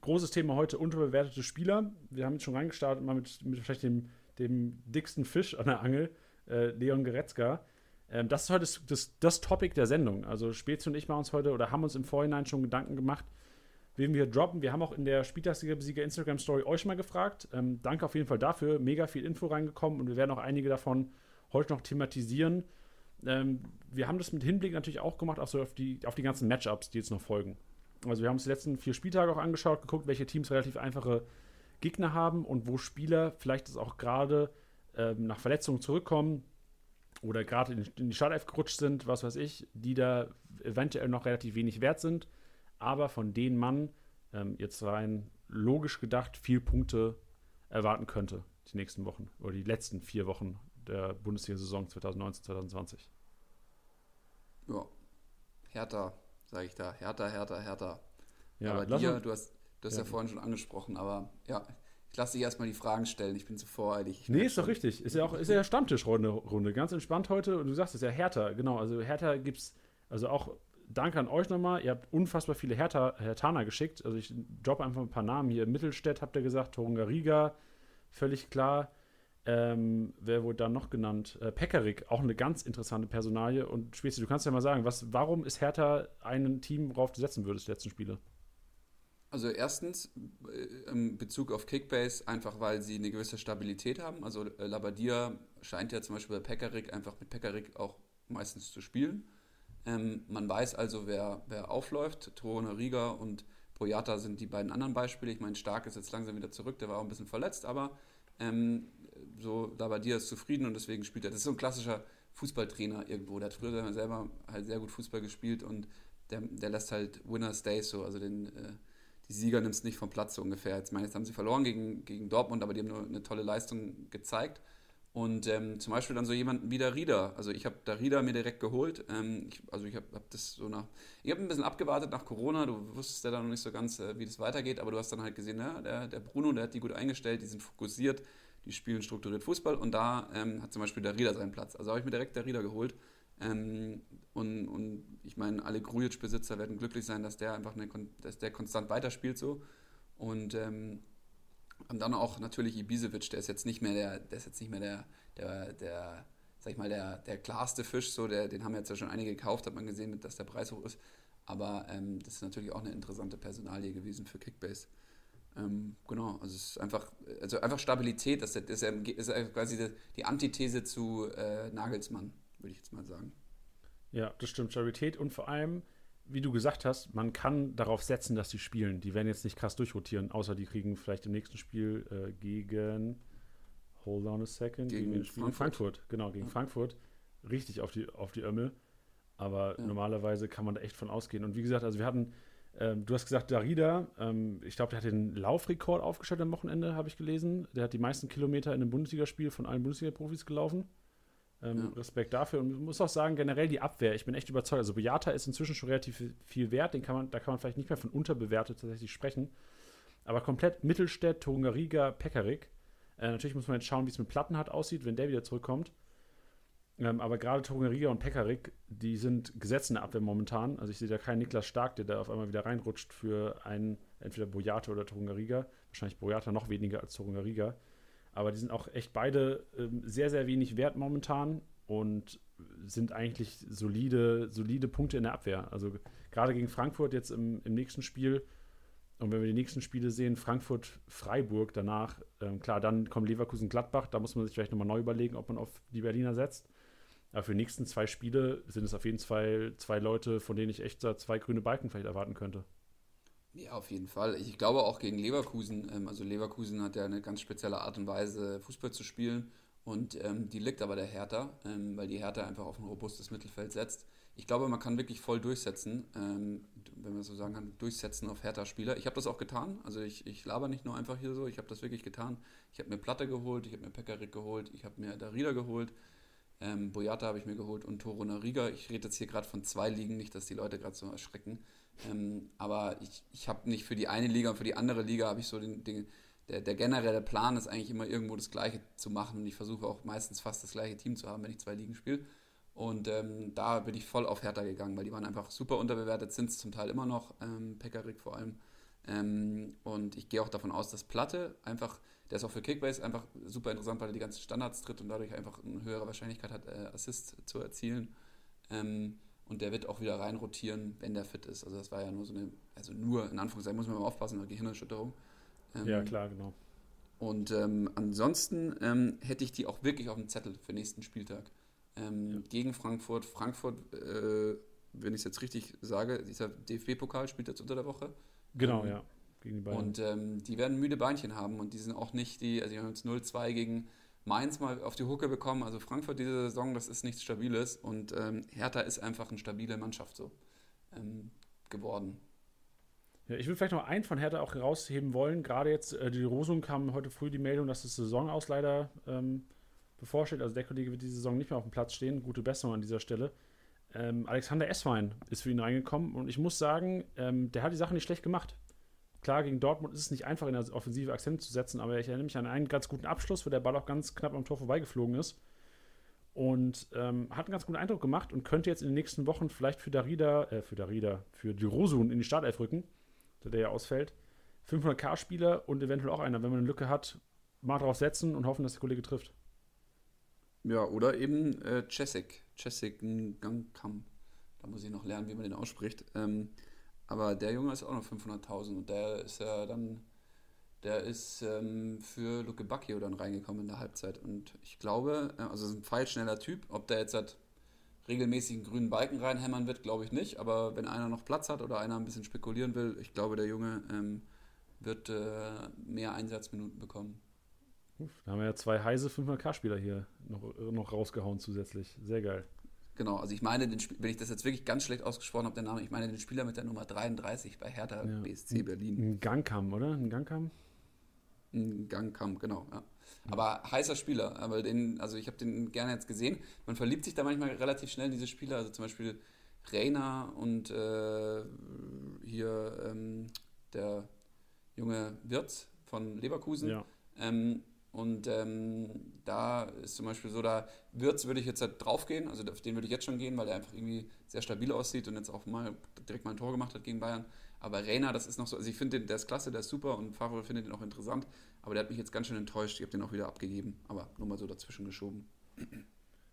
großes Thema heute, unterbewertete Spieler. Wir haben jetzt schon reingestartet, mal mit, mit vielleicht dem, dem dicksten Fisch an der Angel, äh, Leon Goretzka. Ähm, das ist heute das, das, das, Topic der Sendung. Also Spezi und ich machen uns heute oder haben uns im Vorhinein schon Gedanken gemacht, wen wir droppen. Wir haben auch in der Spieltagssieger-Besieger Instagram-Story euch mal gefragt. Ähm, danke auf jeden Fall dafür. Mega viel Info reingekommen und wir werden auch einige davon heute noch thematisieren. Ähm, wir haben das mit Hinblick natürlich auch gemacht, auch so auf die, auf die ganzen Matchups, die jetzt noch folgen. Also wir haben uns die letzten vier Spieltage auch angeschaut, geguckt, welche Teams relativ einfache Gegner haben und wo Spieler vielleicht auch gerade ähm, nach Verletzungen zurückkommen oder gerade in, in, die Startelf gerutscht sind, was weiß ich, die da eventuell noch relativ wenig wert sind, aber von denen man ähm, jetzt rein logisch gedacht viel Punkte erwarten könnte die nächsten Wochen oder die letzten vier Wochen der Bundesliga-Saison 2019-2020. Ja, Hertha, sage ich da. Hertha, Hertha, Hertha. Ja, aber dir, du hast, du hast ja. ja. vorhin schon angesprochen, aber ja, ich lasse dich erstmal die Fragen stellen. Ich bin zu voreilig. Ich nee, ist doch richtig. Ist ja auch ist ja Stammtischrunde. Runde. Ganz entspannt heute. Und du sagst es ja Hertha, genau. Also Hertha gibt es, also auch danke an euch nochmal. Ihr habt unfassbar viele Hertha, Hertaner geschickt. Also ich droppe einfach ein paar Namen hier. Mittelstädt habt ihr gesagt, Torungariga, völlig klar. Ähm, wer wurde da noch genannt? Äh, Pekarik, auch eine ganz interessante Personalie. Und Spezi, du kannst ja mal sagen, was, warum ist Hertha ein Team, worauf du setzen würdest, die letzten Spiele? Also erstens äh, in Bezug auf Kickbase, einfach weil sie eine gewisse Stabilität haben. Also äh, Labadia scheint ja zum Beispiel bei Pekarik einfach mit Pekarik auch meistens zu spielen. Ähm, man weiß also, wer, wer aufläuft. Torone Riga und Boyata sind die beiden anderen Beispiele. Ich meine, Stark ist jetzt langsam wieder zurück, der war auch ein bisschen verletzt, aber ähm, so Labadia ist zufrieden und deswegen spielt er. Das ist so ein klassischer Fußballtrainer irgendwo. Der hat früher selber halt sehr gut Fußball gespielt und der, der lässt halt Winner stay so, also den, äh, die Sieger nimmst nicht vom Platz so ungefähr. Jetzt meine, jetzt haben sie verloren gegen, gegen Dortmund, aber die haben nur eine tolle Leistung gezeigt. Und ähm, zum Beispiel dann so jemanden wie der Rieder. Also ich habe der Rieder mir direkt geholt. Ähm, ich, also ich habe hab das so nach. Ich habe ein bisschen abgewartet nach Corona. Du wusstest ja dann noch nicht so ganz, äh, wie das weitergeht, aber du hast dann halt gesehen, ja, der, der Bruno, der hat die gut eingestellt, die sind fokussiert die spielen strukturiert Fußball und da ähm, hat zum Beispiel der Rieder seinen Platz. Also habe ich mir direkt der Rieder geholt. Ähm, und, und ich meine, alle Grujic-Besitzer werden glücklich sein, dass der einfach eine, dass der konstant weiterspielt so. Und, ähm, und dann auch natürlich Ibisevic, der ist jetzt nicht mehr der, der ist jetzt nicht mehr der, der, der sag ich mal, der, der klarste Fisch, so, der, den haben jetzt ja schon einige gekauft, hat man gesehen, dass der Preis hoch ist. Aber ähm, das ist natürlich auch eine interessante Personalie gewesen für Kickbase. Ähm, genau, also es ist einfach, also einfach Stabilität, das ist, ist quasi die Antithese zu äh, Nagelsmann, würde ich jetzt mal sagen. Ja, das stimmt, Stabilität und vor allem, wie du gesagt hast, man kann darauf setzen, dass sie spielen. Die werden jetzt nicht krass durchrotieren, außer die kriegen vielleicht im nächsten Spiel äh, gegen, hold on a second, gegen, gegen Frankfurt. Frankfurt. Genau, gegen ja. Frankfurt. Richtig auf die, auf die Ömmel. Aber ja. normalerweise kann man da echt von ausgehen. Und wie gesagt, also wir hatten ähm, du hast gesagt, Darida, ähm, ich glaube, der hat den Laufrekord aufgestellt am Wochenende, habe ich gelesen. Der hat die meisten Kilometer in einem Bundesligaspiel von allen Bundesliga-Profis gelaufen. Ähm, ja. Respekt dafür. Und ich muss auch sagen, generell die Abwehr, ich bin echt überzeugt. Also Boyata ist inzwischen schon relativ viel wert, den kann man, da kann man vielleicht nicht mehr von unterbewertet tatsächlich sprechen. Aber komplett Mittelstädt, Tongariga, Pekarik. Äh, natürlich muss man jetzt schauen, wie es mit Plattenhardt aussieht, wenn der wieder zurückkommt. Ähm, aber gerade Togeria und Pekarik, die sind Gesetz in der Abwehr momentan. Also ich sehe da keinen Niklas Stark, der da auf einmal wieder reinrutscht für einen, entweder Boyata oder Torungariga. Wahrscheinlich Boyata noch weniger als Torungariga. Aber die sind auch echt beide ähm, sehr, sehr wenig wert momentan und sind eigentlich solide, solide Punkte in der Abwehr. Also gerade gegen Frankfurt jetzt im, im nächsten Spiel. Und wenn wir die nächsten Spiele sehen, Frankfurt-Freiburg danach, ähm, klar, dann kommt Leverkusen-Gladbach, da muss man sich vielleicht nochmal neu überlegen, ob man auf die Berliner setzt. Aber für die nächsten zwei Spiele sind es auf jeden Fall zwei Leute, von denen ich echt zwei grüne Balken vielleicht erwarten könnte. Ja, auf jeden Fall. Ich glaube auch gegen Leverkusen. Ähm, also Leverkusen hat ja eine ganz spezielle Art und Weise, Fußball zu spielen. Und ähm, die liegt aber der Hertha, ähm, weil die Hertha einfach auf ein robustes Mittelfeld setzt. Ich glaube, man kann wirklich voll durchsetzen, ähm, wenn man so sagen kann, durchsetzen auf Hertha-Spieler. Ich habe das auch getan. Also ich, ich laber nicht nur einfach hier so, ich habe das wirklich getan. Ich habe mir Platte geholt, ich habe mir Pekarik geholt, ich habe mir Darida geholt. Ähm, Boyata habe ich mir geholt und Toro Nariga. Ich rede jetzt hier gerade von zwei Ligen, nicht, dass die Leute gerade so erschrecken. Ähm, aber ich, ich habe nicht für die eine Liga und für die andere Liga habe ich so den, den der, der, generelle Plan ist eigentlich immer irgendwo das Gleiche zu machen und ich versuche auch meistens fast das gleiche Team zu haben, wenn ich zwei Ligen spiele. Und ähm, da bin ich voll auf Hertha gegangen, weil die waren einfach super unterbewertet, sind es zum Teil immer noch, ähm, Pekarik vor allem. Ähm, und ich gehe auch davon aus, dass Platte einfach, der ist auch für Kickbase einfach super interessant, weil er die ganzen Standards tritt und dadurch einfach eine höhere Wahrscheinlichkeit hat, äh, Assists zu erzielen. Ähm, und der wird auch wieder reinrotieren, wenn der fit ist. Also das war ja nur so eine, also nur in Anführungszeichen muss man mal aufpassen, eine Gehirnerschütterung. Ähm, ja, klar, genau. Und ähm, ansonsten ähm, hätte ich die auch wirklich auf dem Zettel für nächsten Spieltag. Ähm, ja. Gegen Frankfurt. Frankfurt, äh, wenn ich es jetzt richtig sage, dieser DFB-Pokal spielt jetzt unter der Woche. Genau, ähm, ja. Gegen die Bayern. Und ähm, die werden müde Beinchen haben und die sind auch nicht die, also die haben jetzt 0-2 gegen Mainz mal auf die Hucke bekommen. Also Frankfurt diese Saison, das ist nichts Stabiles und ähm, Hertha ist einfach eine stabile Mannschaft so geworden. Ja, ich würde vielleicht noch einen von Hertha auch herausheben wollen. Gerade jetzt, äh, die Rosung kam heute früh die Meldung, dass das Saisonaus leider ähm, bevorsteht. Also der Kollege wird die Saison nicht mehr auf dem Platz stehen. Gute Besserung an dieser Stelle. Ähm, Alexander Esswein ist für ihn reingekommen und ich muss sagen, ähm, der hat die Sache nicht schlecht gemacht. Klar, gegen Dortmund ist es nicht einfach, in der Offensive Akzente zu setzen, aber ich erinnere mich an einen ganz guten Abschluss, wo der Ball auch ganz knapp am Tor vorbeigeflogen ist. Und ähm, hat einen ganz guten Eindruck gemacht und könnte jetzt in den nächsten Wochen vielleicht für Darida, äh, für Darida, für die Rosun in die Startelf rücken der ja ausfällt. 500k-Spieler und eventuell auch einer, wenn man eine Lücke hat, mal drauf setzen und hoffen, dass der Kollege trifft. Ja, oder eben äh, Cesek, Cesek Gangkam. Da muss ich noch lernen, wie man den ausspricht. Ähm, aber der Junge ist auch noch 500.000 und der ist ja dann, der ist ähm, für Luke Bacchio dann reingekommen in der Halbzeit. Und ich glaube, also ist ein pfeilschneller Typ, ob der jetzt hat regelmäßig einen grünen Balken reinhämmern wird, glaube ich nicht. Aber wenn einer noch Platz hat oder einer ein bisschen spekulieren will, ich glaube, der Junge ähm, wird äh, mehr Einsatzminuten bekommen. Da haben wir ja zwei heiße 500k-Spieler hier noch, noch rausgehauen zusätzlich. Sehr geil. Genau, also ich meine, den, wenn ich das jetzt wirklich ganz schlecht ausgesprochen habe, der Name, ich meine den Spieler mit der Nummer 33 bei Hertha ja. BSC Berlin. Ein Gangkam, oder? Ein Gangkam? Ein Gangkam, genau, ja. Aber heißer Spieler, aber den, also ich habe den gerne jetzt gesehen. Man verliebt sich da manchmal relativ schnell in diese Spieler, also zum Beispiel Reina und äh, hier ähm, der junge Wirtz von Leverkusen. Ja. Ähm, und ähm, da ist zum Beispiel so, da Wirtz würde ich jetzt halt draufgehen, also auf den würde ich jetzt schon gehen, weil er einfach irgendwie sehr stabil aussieht und jetzt auch mal direkt mal ein Tor gemacht hat gegen Bayern. Aber Reina, das ist noch so, also ich finde, der ist klasse, der ist super und Favre findet ihn auch interessant. Aber der hat mich jetzt ganz schön enttäuscht. Ich habe den auch wieder abgegeben. Aber nur mal so dazwischen geschoben.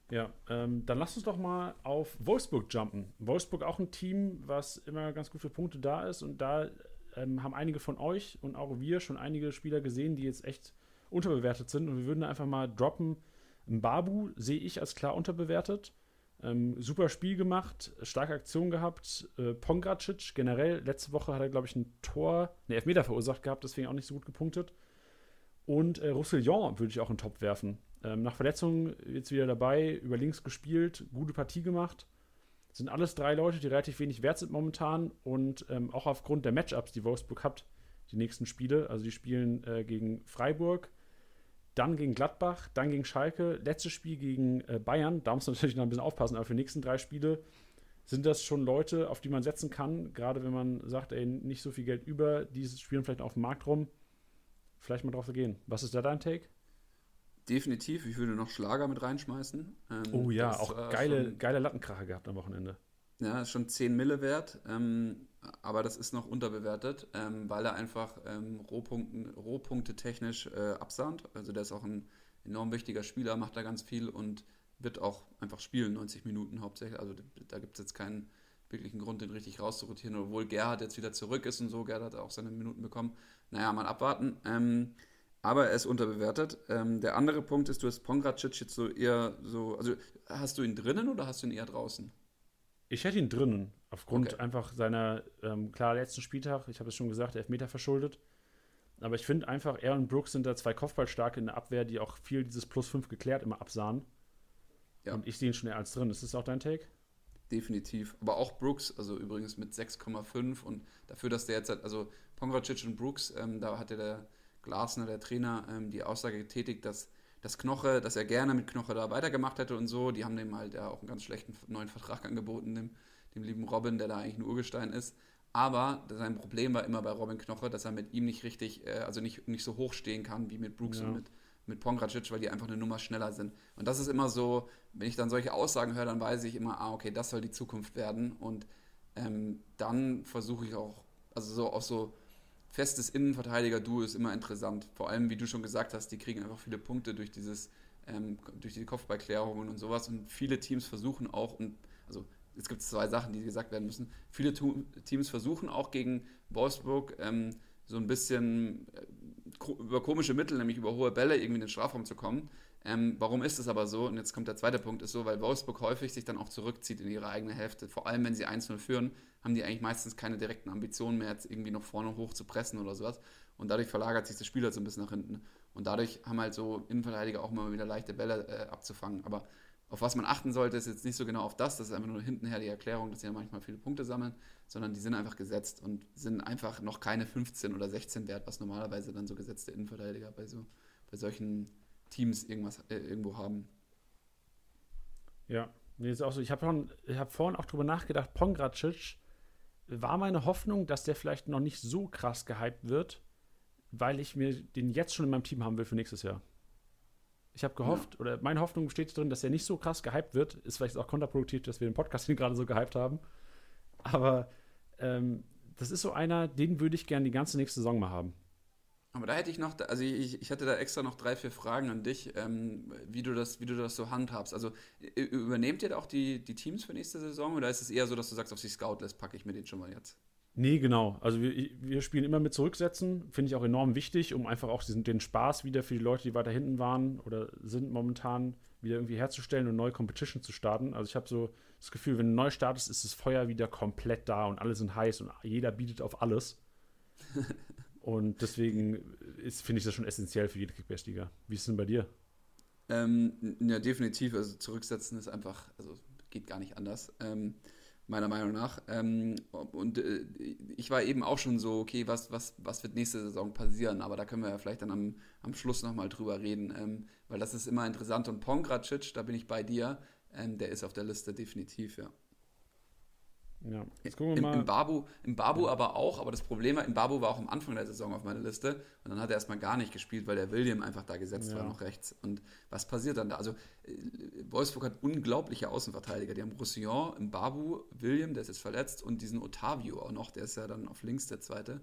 Ja, ähm, dann lass uns doch mal auf Wolfsburg jumpen. Wolfsburg auch ein Team, was immer ganz gut für Punkte da ist. Und da ähm, haben einige von euch und auch wir schon einige Spieler gesehen, die jetzt echt unterbewertet sind. Und wir würden einfach mal droppen. Babu sehe ich als klar unterbewertet. Ähm, super Spiel gemacht, starke Aktion gehabt. Äh, Pongracic generell, letzte Woche hat er, glaube ich, ein Tor, ne, Elfmeter verursacht gehabt, deswegen auch nicht so gut gepunktet. Und äh, Roussillon würde ich auch in den Top werfen. Ähm, nach Verletzung jetzt wieder dabei, über links gespielt, gute Partie gemacht. Sind alles drei Leute, die relativ wenig wert sind momentan und ähm, auch aufgrund der Matchups, die Wolfsburg hat, die nächsten Spiele. Also die spielen äh, gegen Freiburg, dann gegen Gladbach, dann gegen Schalke, letztes Spiel gegen äh, Bayern. Da muss man natürlich noch ein bisschen aufpassen, aber für die nächsten drei Spiele sind das schon Leute, auf die man setzen kann, gerade wenn man sagt, ey, nicht so viel Geld über, die spielen vielleicht auf dem Markt rum vielleicht mal drauf gehen. Was ist da dein Take? Definitiv, ich würde noch Schlager mit reinschmeißen. Ähm, oh ja, auch geile, schon, geile Lattenkracher gehabt am Wochenende. Ja, schon 10 Mille wert, ähm, aber das ist noch unterbewertet, ähm, weil er einfach ähm, Rohpunkten, Rohpunkte technisch äh, absahnt. Also der ist auch ein enorm wichtiger Spieler, macht da ganz viel und wird auch einfach spielen, 90 Minuten hauptsächlich. Also da gibt es jetzt keinen wirklichen Grund, den richtig rauszurotieren, obwohl Gerhard jetzt wieder zurück ist und so. Gerhard hat auch seine Minuten bekommen. Naja, mal abwarten. Ähm, aber er ist unterbewertet. Ähm, der andere Punkt ist, du hast Pongracic jetzt so eher so, also hast du ihn drinnen oder hast du ihn eher draußen? Ich hätte ihn drinnen, aufgrund okay. einfach seiner, ähm, klar, letzten Spieltag, ich habe es schon gesagt, Elfmeter verschuldet. Aber ich finde einfach, er und Brooks sind da zwei Kopfballstarke in der Abwehr, die auch viel dieses Plus 5 geklärt immer absahen. Ja. Und ich sehe ihn schon eher als drin. Ist das auch dein Take? definitiv. Aber auch Brooks, also übrigens mit 6,5 und dafür, dass der jetzt, hat, also Pongracic und Brooks, ähm, da hatte der Glasner, der Trainer, ähm, die Aussage getätigt, dass dass Knoche, dass er gerne mit Knoche da weitergemacht hätte und so. Die haben dem halt ja auch einen ganz schlechten neuen Vertrag angeboten, dem, dem lieben Robin, der da eigentlich ein Urgestein ist. Aber sein Problem war immer bei Robin Knoche, dass er mit ihm nicht richtig, äh, also nicht, nicht so hoch stehen kann wie mit Brooks ja. und mit, mit Pongracic, weil die einfach eine Nummer schneller sind. Und das ist immer so, wenn ich dann solche Aussagen höre, dann weiß ich immer, ah, okay, das soll die Zukunft werden. Und ähm, dann versuche ich auch, also so auch so festes Innenverteidiger-Duo ist immer interessant. Vor allem, wie du schon gesagt hast, die kriegen einfach viele Punkte durch dieses, ähm, durch die Kopfballklärungen und sowas. Und viele Teams versuchen auch, und also es gibt zwei Sachen, die gesagt werden müssen. Viele Teams versuchen auch gegen Wolfsburg ähm, so ein bisschen äh, über komische Mittel, nämlich über hohe Bälle, irgendwie in den Strafraum zu kommen. Ähm, warum ist es aber so? Und jetzt kommt der zweite Punkt, ist so, weil Wolfsburg häufig sich dann auch zurückzieht in ihre eigene Hälfte. Vor allem, wenn sie 1-0 führen, haben die eigentlich meistens keine direkten Ambitionen mehr, jetzt irgendwie noch vorne hoch zu pressen oder sowas. Und dadurch verlagert sich das Spiel halt so ein bisschen nach hinten. Und dadurch haben halt so Innenverteidiger auch mal wieder leichte Bälle äh, abzufangen. Aber auf was man achten sollte, ist jetzt nicht so genau auf das, das ist einfach nur hintenher die Erklärung, dass sie ja manchmal viele Punkte sammeln, sondern die sind einfach gesetzt und sind einfach noch keine 15 oder 16 wert, was normalerweise dann so gesetzte Innenverteidiger bei, so, bei solchen Teams irgendwas äh, irgendwo haben. Ja, nee, ist auch so. Ich habe hab vorhin auch drüber nachgedacht, Pongracic war meine Hoffnung, dass der vielleicht noch nicht so krass gehypt wird, weil ich mir den jetzt schon in meinem Team haben will für nächstes Jahr. Ich habe gehofft, ja. oder meine Hoffnung besteht darin, dass er nicht so krass gehypt wird. Ist vielleicht auch kontraproduktiv, dass wir den Podcast hier gerade so gehypt haben. Aber ähm, das ist so einer, den würde ich gerne die ganze nächste Saison mal haben. Aber da hätte ich noch, also ich, ich hatte da extra noch drei, vier Fragen an dich, ähm, wie, du das, wie du das so handhabst. Also übernehmt ihr auch die, die Teams für nächste Saison oder ist es eher so, dass du sagst, auf die Scout-List packe ich mir den schon mal jetzt? Nee, genau. Also wir, wir spielen immer mit Zurücksetzen, finde ich auch enorm wichtig, um einfach auch diesen, den Spaß wieder für die Leute, die weiter hinten waren oder sind momentan, wieder irgendwie herzustellen und neue Competition zu starten. Also ich habe so das Gefühl, wenn du neu startest, ist das Feuer wieder komplett da und alle sind heiß und jeder bietet auf alles. Und deswegen finde ich das schon essentiell für jede Kickbase-Liga. Wie ist es denn bei dir? Ähm, ja, definitiv. Also zurücksetzen ist einfach, also geht gar nicht anders. Ähm, meiner Meinung nach. Ähm, und äh, ich war eben auch schon so, okay, was, was, was wird nächste Saison passieren? Aber da können wir ja vielleicht dann am, am Schluss nochmal drüber reden, ähm, weil das ist immer interessant. Und Pongracic, da bin ich bei dir, ähm, der ist auf der Liste definitiv, ja. Ja, jetzt gucken wir mal. Im, Babu, im Babu ja. aber auch, aber das Problem war, im Babu war auch am Anfang der Saison auf meiner Liste und dann hat er erstmal gar nicht gespielt, weil der William einfach da gesetzt ja. war, noch rechts. Und was passiert dann da? Also, äh, Wolfsburg hat unglaubliche Außenverteidiger. Die haben Roussillon, im Babu, William, der ist jetzt verletzt und diesen Otavio auch noch, der ist ja dann auf links der zweite.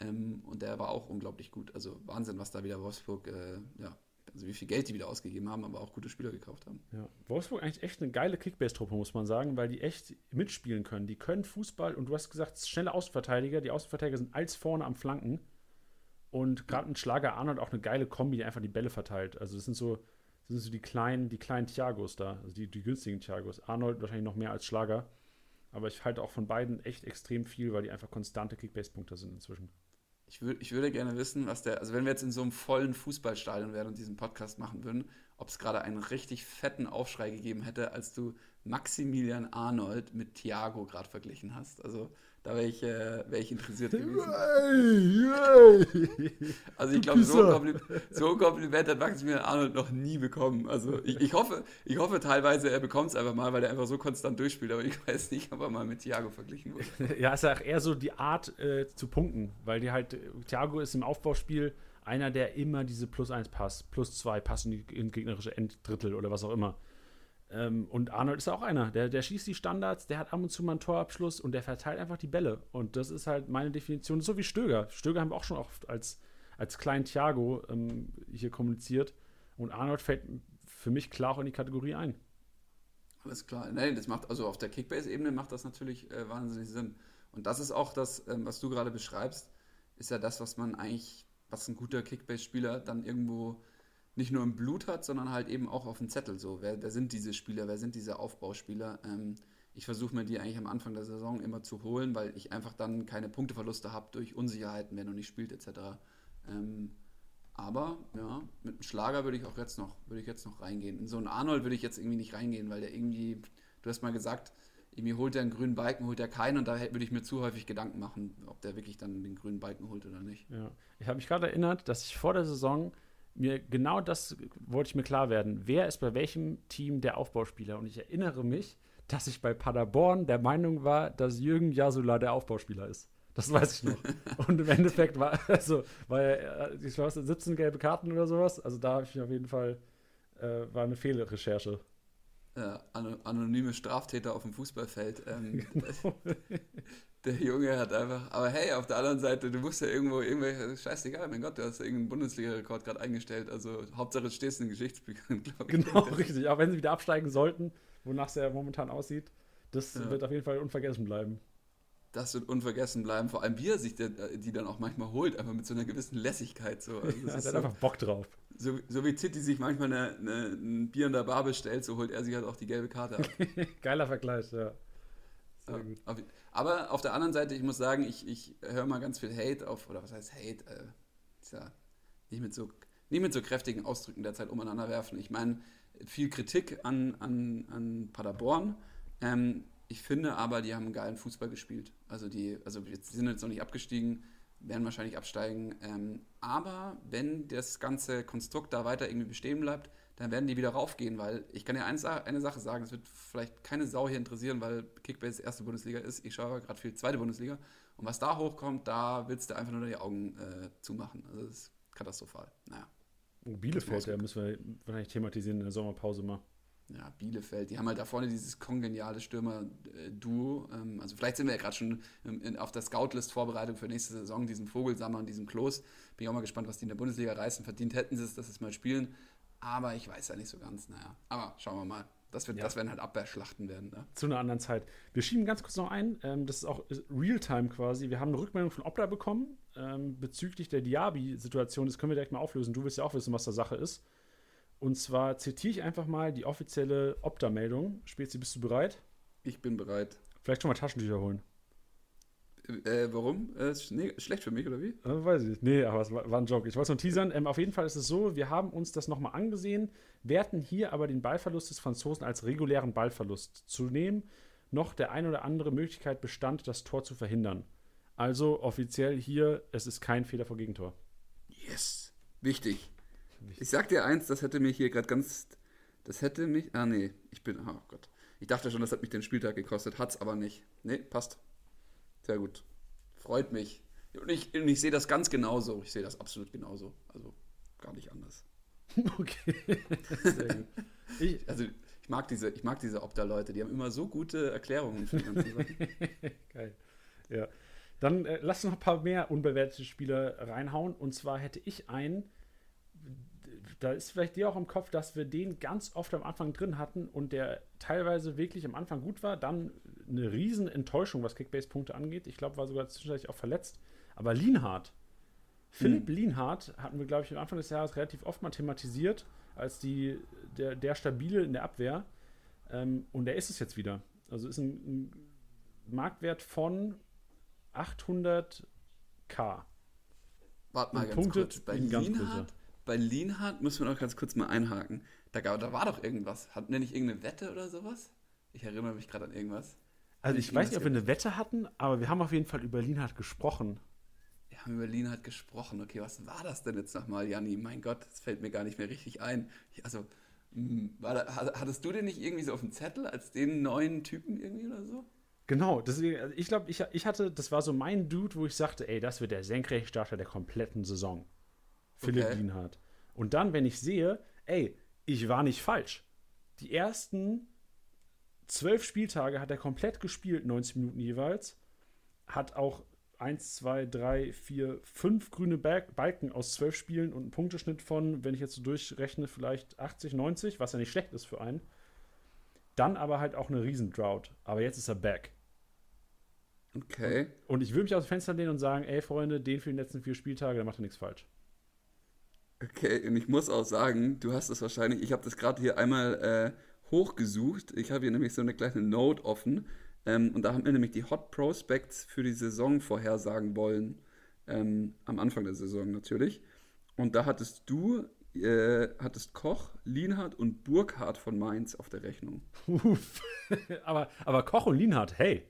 Ähm, und der war auch unglaublich gut. Also Wahnsinn, was da wieder Wolfsburg äh, ja, also wie viel Geld die wieder ausgegeben haben, aber auch gute Spieler gekauft haben. Ja. Wolfsburg eigentlich echt eine geile Kickbase-Truppe, muss man sagen, weil die echt mitspielen können. Die können Fußball und du hast gesagt, schnelle Außenverteidiger. Die Außenverteidiger sind als vorne am Flanken. Und gerade ein Schlager Arnold auch eine geile Kombi, die einfach die Bälle verteilt. Also das sind so, das sind so die kleinen, die kleinen Thiagos da, also die, die günstigen Thiagos. Arnold wahrscheinlich noch mehr als Schlager. Aber ich halte auch von beiden echt extrem viel, weil die einfach konstante Kickbase-Punkte sind inzwischen. Ich, würd, ich würde gerne wissen, was der, also wenn wir jetzt in so einem vollen Fußballstadion wären und diesen Podcast machen würden, ob es gerade einen richtig fetten Aufschrei gegeben hätte, als du Maximilian Arnold mit Thiago gerade verglichen hast. Also da wäre ich, äh, wär ich interessiert gewesen. also ich glaube, so, ein Kompliment, so ein Kompliment hat Maximilian Arnold noch nie bekommen. Also ich, ich hoffe, ich hoffe teilweise, er bekommt es einfach mal, weil er einfach so konstant durchspielt, aber ich weiß nicht, ob er mal mit Thiago verglichen wurde. ja, ist ja auch eher so die Art äh, zu punkten, weil die halt, Thiago ist im Aufbauspiel einer, der immer diese Plus 1 Pass, Plus 2 Pass in, die, in gegnerische Enddrittel oder was auch immer ähm, und Arnold ist auch einer, der, der schießt die Standards, der hat ab und zu mal einen Torabschluss und der verteilt einfach die Bälle. Und das ist halt meine Definition, so wie Stöger. Stöger haben wir auch schon oft als, als kleinen Thiago ähm, hier kommuniziert. Und Arnold fällt für mich klar auch in die Kategorie ein. Alles klar. Nein, das macht, also auf der Kickbase-Ebene macht das natürlich äh, wahnsinnig Sinn. Und das ist auch das, ähm, was du gerade beschreibst, ist ja das, was man eigentlich, was ein guter Kickbase-Spieler dann irgendwo nicht nur im Blut hat, sondern halt eben auch auf dem Zettel. So, wer, wer sind diese Spieler, wer sind diese Aufbauspieler? Ähm, ich versuche mir die eigentlich am Anfang der Saison immer zu holen, weil ich einfach dann keine Punkteverluste habe durch Unsicherheiten, wenn du nicht spielt, etc. Ähm, aber ja, mit einem Schlager würde ich auch jetzt noch, würde ich jetzt noch reingehen. In so einen Arnold würde ich jetzt irgendwie nicht reingehen, weil der irgendwie, du hast mal gesagt, irgendwie holt er einen grünen Balken, holt er keinen und da würde ich mir zu häufig Gedanken machen, ob der wirklich dann den grünen Balken holt oder nicht. Ja. Ich habe mich gerade erinnert, dass ich vor der Saison mir genau das wollte ich mir klar werden. Wer ist bei welchem Team der Aufbauspieler? Und ich erinnere mich, dass ich bei Paderborn der Meinung war, dass Jürgen Jasula der Aufbauspieler ist. Das weiß ich noch. Und im Endeffekt war, also, war er, äh, ich weiß, 17 gelbe Karten oder sowas. Also da habe ich auf jeden Fall, äh, war eine Fehlrecherche. Ja, anonyme Straftäter auf dem Fußballfeld. Ähm, genau. der Junge hat einfach, aber hey, auf der anderen Seite, du musst ja irgendwo, irgendwelche, scheißegal, mein Gott, du hast irgendeinen Bundesliga-Rekord gerade eingestellt. Also Hauptsache, du stehst in den Geschichtsbüchern, glaube ich. Genau, richtig. Auch wenn sie wieder absteigen sollten, wonach es ja momentan aussieht, das ja. wird auf jeden Fall unvergessen bleiben das wird unvergessen bleiben. Vor allem, wie er sich der, die dann auch manchmal holt, einfach mit so einer gewissen Lässigkeit. So. Also er hat so, einfach Bock drauf. So, so wie Zitti sich manchmal eine, eine, ein Bier in der Bar bestellt, so holt er sich halt auch die gelbe Karte ab. Geiler Vergleich, ja. ja aber auf der anderen Seite, ich muss sagen, ich, ich höre mal ganz viel Hate auf, oder was heißt Hate? Äh, ja nicht mit so, nicht mit so kräftigen Ausdrücken derzeit umeinander werfen. Ich meine, viel Kritik an, an, an Paderborn. Ähm, ich finde aber, die haben einen geilen Fußball gespielt. Also die, also jetzt sind jetzt noch nicht abgestiegen, werden wahrscheinlich absteigen. Ähm, aber wenn das ganze Konstrukt da weiter irgendwie bestehen bleibt, dann werden die wieder raufgehen, weil ich kann ja eins, eine Sache sagen, es wird vielleicht keine Sau hier interessieren, weil Kickbase erste Bundesliga ist. Ich schaue gerade viel zweite Bundesliga. Und was da hochkommt, da willst du einfach nur die Augen äh, zumachen. Also das ist katastrophal. Naja. Oh, Bielefeld, ja, müssen wir wahrscheinlich thematisieren in der Sommerpause mal ja, Bielefeld, die haben halt da vorne dieses kongeniale Stürmer-Duo. Ähm, also vielleicht sind wir ja gerade schon auf der Scoutlist-Vorbereitung für nächste Saison, diesem Vogelsammer und diesem Klos. Bin ich auch mal gespannt, was die in der Bundesliga reißen. Verdient hätten sie es, dass sie es mal spielen. Aber ich weiß ja nicht so ganz. Naja, aber schauen wir mal. Das, wird, ja. das werden halt Abwehrschlachten werden. Ne? Zu einer anderen Zeit. Wir schieben ganz kurz noch ein. Ähm, das ist auch Realtime quasi. Wir haben eine Rückmeldung von Opta bekommen ähm, bezüglich der Diaby-Situation. Das können wir direkt mal auflösen. Du wirst ja auch wissen, was da Sache ist. Und zwar zitiere ich einfach mal die offizielle Opta-Meldung. Spezi, bist du bereit? Ich bin bereit. Vielleicht schon mal Taschentücher holen. Äh, warum? Äh, nee, schlecht für mich, oder wie? Äh, weiß ich nicht. Nee, aber es war, war ein Joke. Ich wollte es nur teasern. Ähm, auf jeden Fall ist es so, wir haben uns das nochmal angesehen, werten hier aber den Ballverlust des Franzosen als regulären Ballverlust zu nehmen. Noch der ein oder andere Möglichkeit bestand, das Tor zu verhindern. Also offiziell hier, es ist kein Fehler vor Gegentor. Yes. Wichtig. Ich sag dir eins, das hätte mich hier gerade ganz. Das hätte mich. Ah, nee. Ich bin. Oh Gott. Ich dachte schon, das hat mich den Spieltag gekostet. Hat's aber nicht. Nee, passt. Sehr gut. Freut mich. Und ich, und ich sehe das ganz genauso. Ich sehe das absolut genauso. Also gar nicht anders. Okay. Sehr gut. Ich, also ich mag diese, ich mag diese Opta-Leute, die haben immer so gute Erklärungen für die ganzen Sachen. Geil. Ja. Dann äh, lass noch ein paar mehr unbewertete Spieler reinhauen. Und zwar hätte ich einen, da ist vielleicht dir auch im Kopf, dass wir den ganz oft am Anfang drin hatten und der teilweise wirklich am Anfang gut war, dann eine riesen Enttäuschung, was Kickbase-Punkte angeht. Ich glaube, war sogar zwischenzeitlich auch verletzt. Aber Lienhardt, Philipp hm. Lienhardt hatten wir, glaube ich, am Anfang des Jahres relativ oft mal thematisiert, als die, der, der Stabile in der Abwehr. Ähm, und der ist es jetzt wieder. Also ist ein, ein Marktwert von 800k. Warte mal ganz Punkte kurz. Bei Lienhardt bei Lienhardt müssen wir noch ganz kurz mal einhaken. Da, da war doch irgendwas. Hatten wir nicht irgendeine Wette oder sowas? Ich erinnere mich gerade an irgendwas. Also ich, ich weiß nicht, ob wir eine Wette hatten, aber wir haben auf jeden Fall über Lienhardt gesprochen. Wir haben über Lienhardt gesprochen. Okay, was war das denn jetzt nochmal, Janni? Mein Gott, das fällt mir gar nicht mehr richtig ein. Also, hm, da, hattest du den nicht irgendwie so auf dem Zettel als den neuen Typen irgendwie oder so? Genau, deswegen, also ich glaube, ich, ich hatte, das war so mein Dude, wo ich sagte, ey, das wird der Senkrechtstarter der kompletten Saison. Philipp okay. Lienhardt. Und dann, wenn ich sehe, ey, ich war nicht falsch. Die ersten zwölf Spieltage hat er komplett gespielt, 90 Minuten jeweils. Hat auch 1, 2, 3, 4, 5 grüne Balken aus zwölf Spielen und einen Punkteschnitt von, wenn ich jetzt so durchrechne, vielleicht 80, 90, was ja nicht schlecht ist für einen. Dann aber halt auch eine Riesendrought. Aber jetzt ist er back. Okay. Und, und ich würde mich aus dem Fenster lehnen und sagen, ey Freunde, den für die letzten vier Spieltage, der macht er nichts falsch. Okay, und ich muss auch sagen, du hast es wahrscheinlich, ich habe das gerade hier einmal äh, hochgesucht. Ich habe hier nämlich so eine kleine Note offen. Ähm, und da haben wir nämlich die Hot Prospects für die Saison vorhersagen wollen. Ähm, am Anfang der Saison natürlich. Und da hattest du, äh, hattest Koch, Lienhardt und Burkhardt von Mainz auf der Rechnung. Uff. aber, aber Koch und Lienhardt, hey.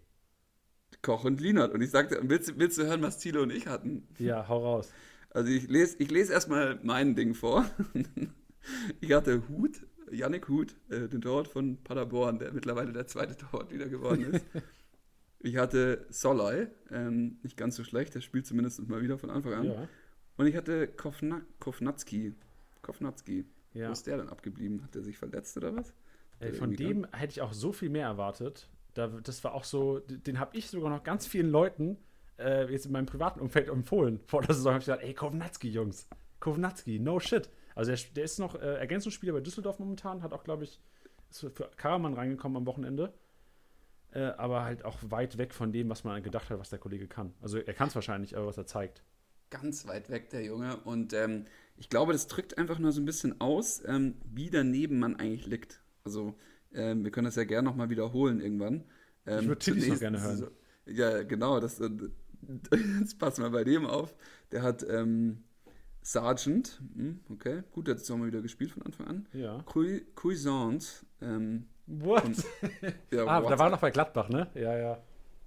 Koch und Lienhardt. Und ich sagte, willst, willst du hören, was Thilo und ich hatten? Ja, hau raus. Also ich lese, ich lese erstmal mein Ding vor. ich hatte Hut, Yannick Hut, äh, den Torwart von Paderborn, der mittlerweile der zweite Torwart wieder geworden ist. ich hatte Solai, ähm, nicht ganz so schlecht, der spielt zumindest mal wieder von Anfang an. Ja. Und ich hatte Kovna Kovnatski. Kovnatski. Ja. Wo ist der denn abgeblieben? Hat der sich verletzt oder was? Ey, von dem kann? hätte ich auch so viel mehr erwartet. Da, das war auch so, den habe ich sogar noch ganz vielen Leuten äh, jetzt in meinem privaten Umfeld empfohlen. Vor der Saison habe ich gesagt, ey, Kovnatski, Jungs. Kovnatski, no shit. Also der, der ist noch äh, Ergänzungsspieler bei Düsseldorf momentan, hat auch, glaube ich, ist für Karaman reingekommen am Wochenende. Äh, aber halt auch weit weg von dem, was man gedacht hat, was der Kollege kann. Also er kann es wahrscheinlich, aber was er zeigt. Ganz weit weg, der Junge. Und ähm, ich glaube, das drückt einfach nur so ein bisschen aus, ähm, wie daneben man eigentlich liegt. Also ähm, wir können das ja gerne nochmal wiederholen irgendwann. ich würde Tilly noch gerne hören. So, ja, genau. Das, äh, jetzt passen wir bei dem auf. Der hat ähm, Sargent, hm, okay, gut, der hat jetzt nochmal wieder gespielt von Anfang an. Ja. Cuisance. Ähm, What? Und, ja, ah, what? da war er noch bei Gladbach, ne? Ja, ja.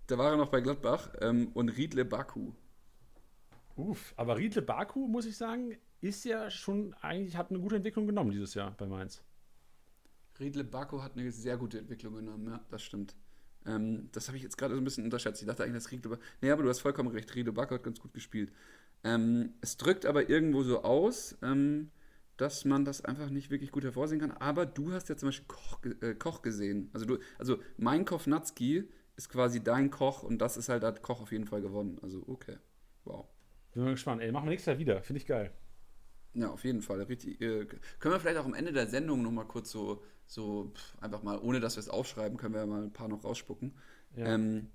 Da war er noch bei Gladbach ähm, und Riedle Baku. Uff, aber Riedle Baku, muss ich sagen, ist ja schon eigentlich, hat eine gute Entwicklung genommen dieses Jahr bei Mainz. Riedle Baku hat eine sehr gute Entwicklung genommen, ja, das stimmt. Ähm, das habe ich jetzt gerade so ein bisschen unterschätzt. Ich dachte eigentlich, dass Riedle Baku. Nee, aber du hast vollkommen recht, Riedle hat ganz gut gespielt. Ähm, es drückt aber irgendwo so aus, ähm, dass man das einfach nicht wirklich gut hervorsehen kann. Aber du hast ja zum Beispiel Koch, äh, Koch gesehen. Also, du, also mein Kovnatski ist quasi dein Koch und das ist halt, hat Koch auf jeden Fall gewonnen. Also, okay. Wow. Bin mal gespannt. Ey, machen wir nächstes Jahr wieder. Finde ich geil. Ja, auf jeden Fall. Richtig, äh, können wir vielleicht auch am Ende der Sendung nochmal kurz so, so pff, einfach mal, ohne dass wir es aufschreiben, können wir mal ein paar noch rausspucken. Ja. Ähm,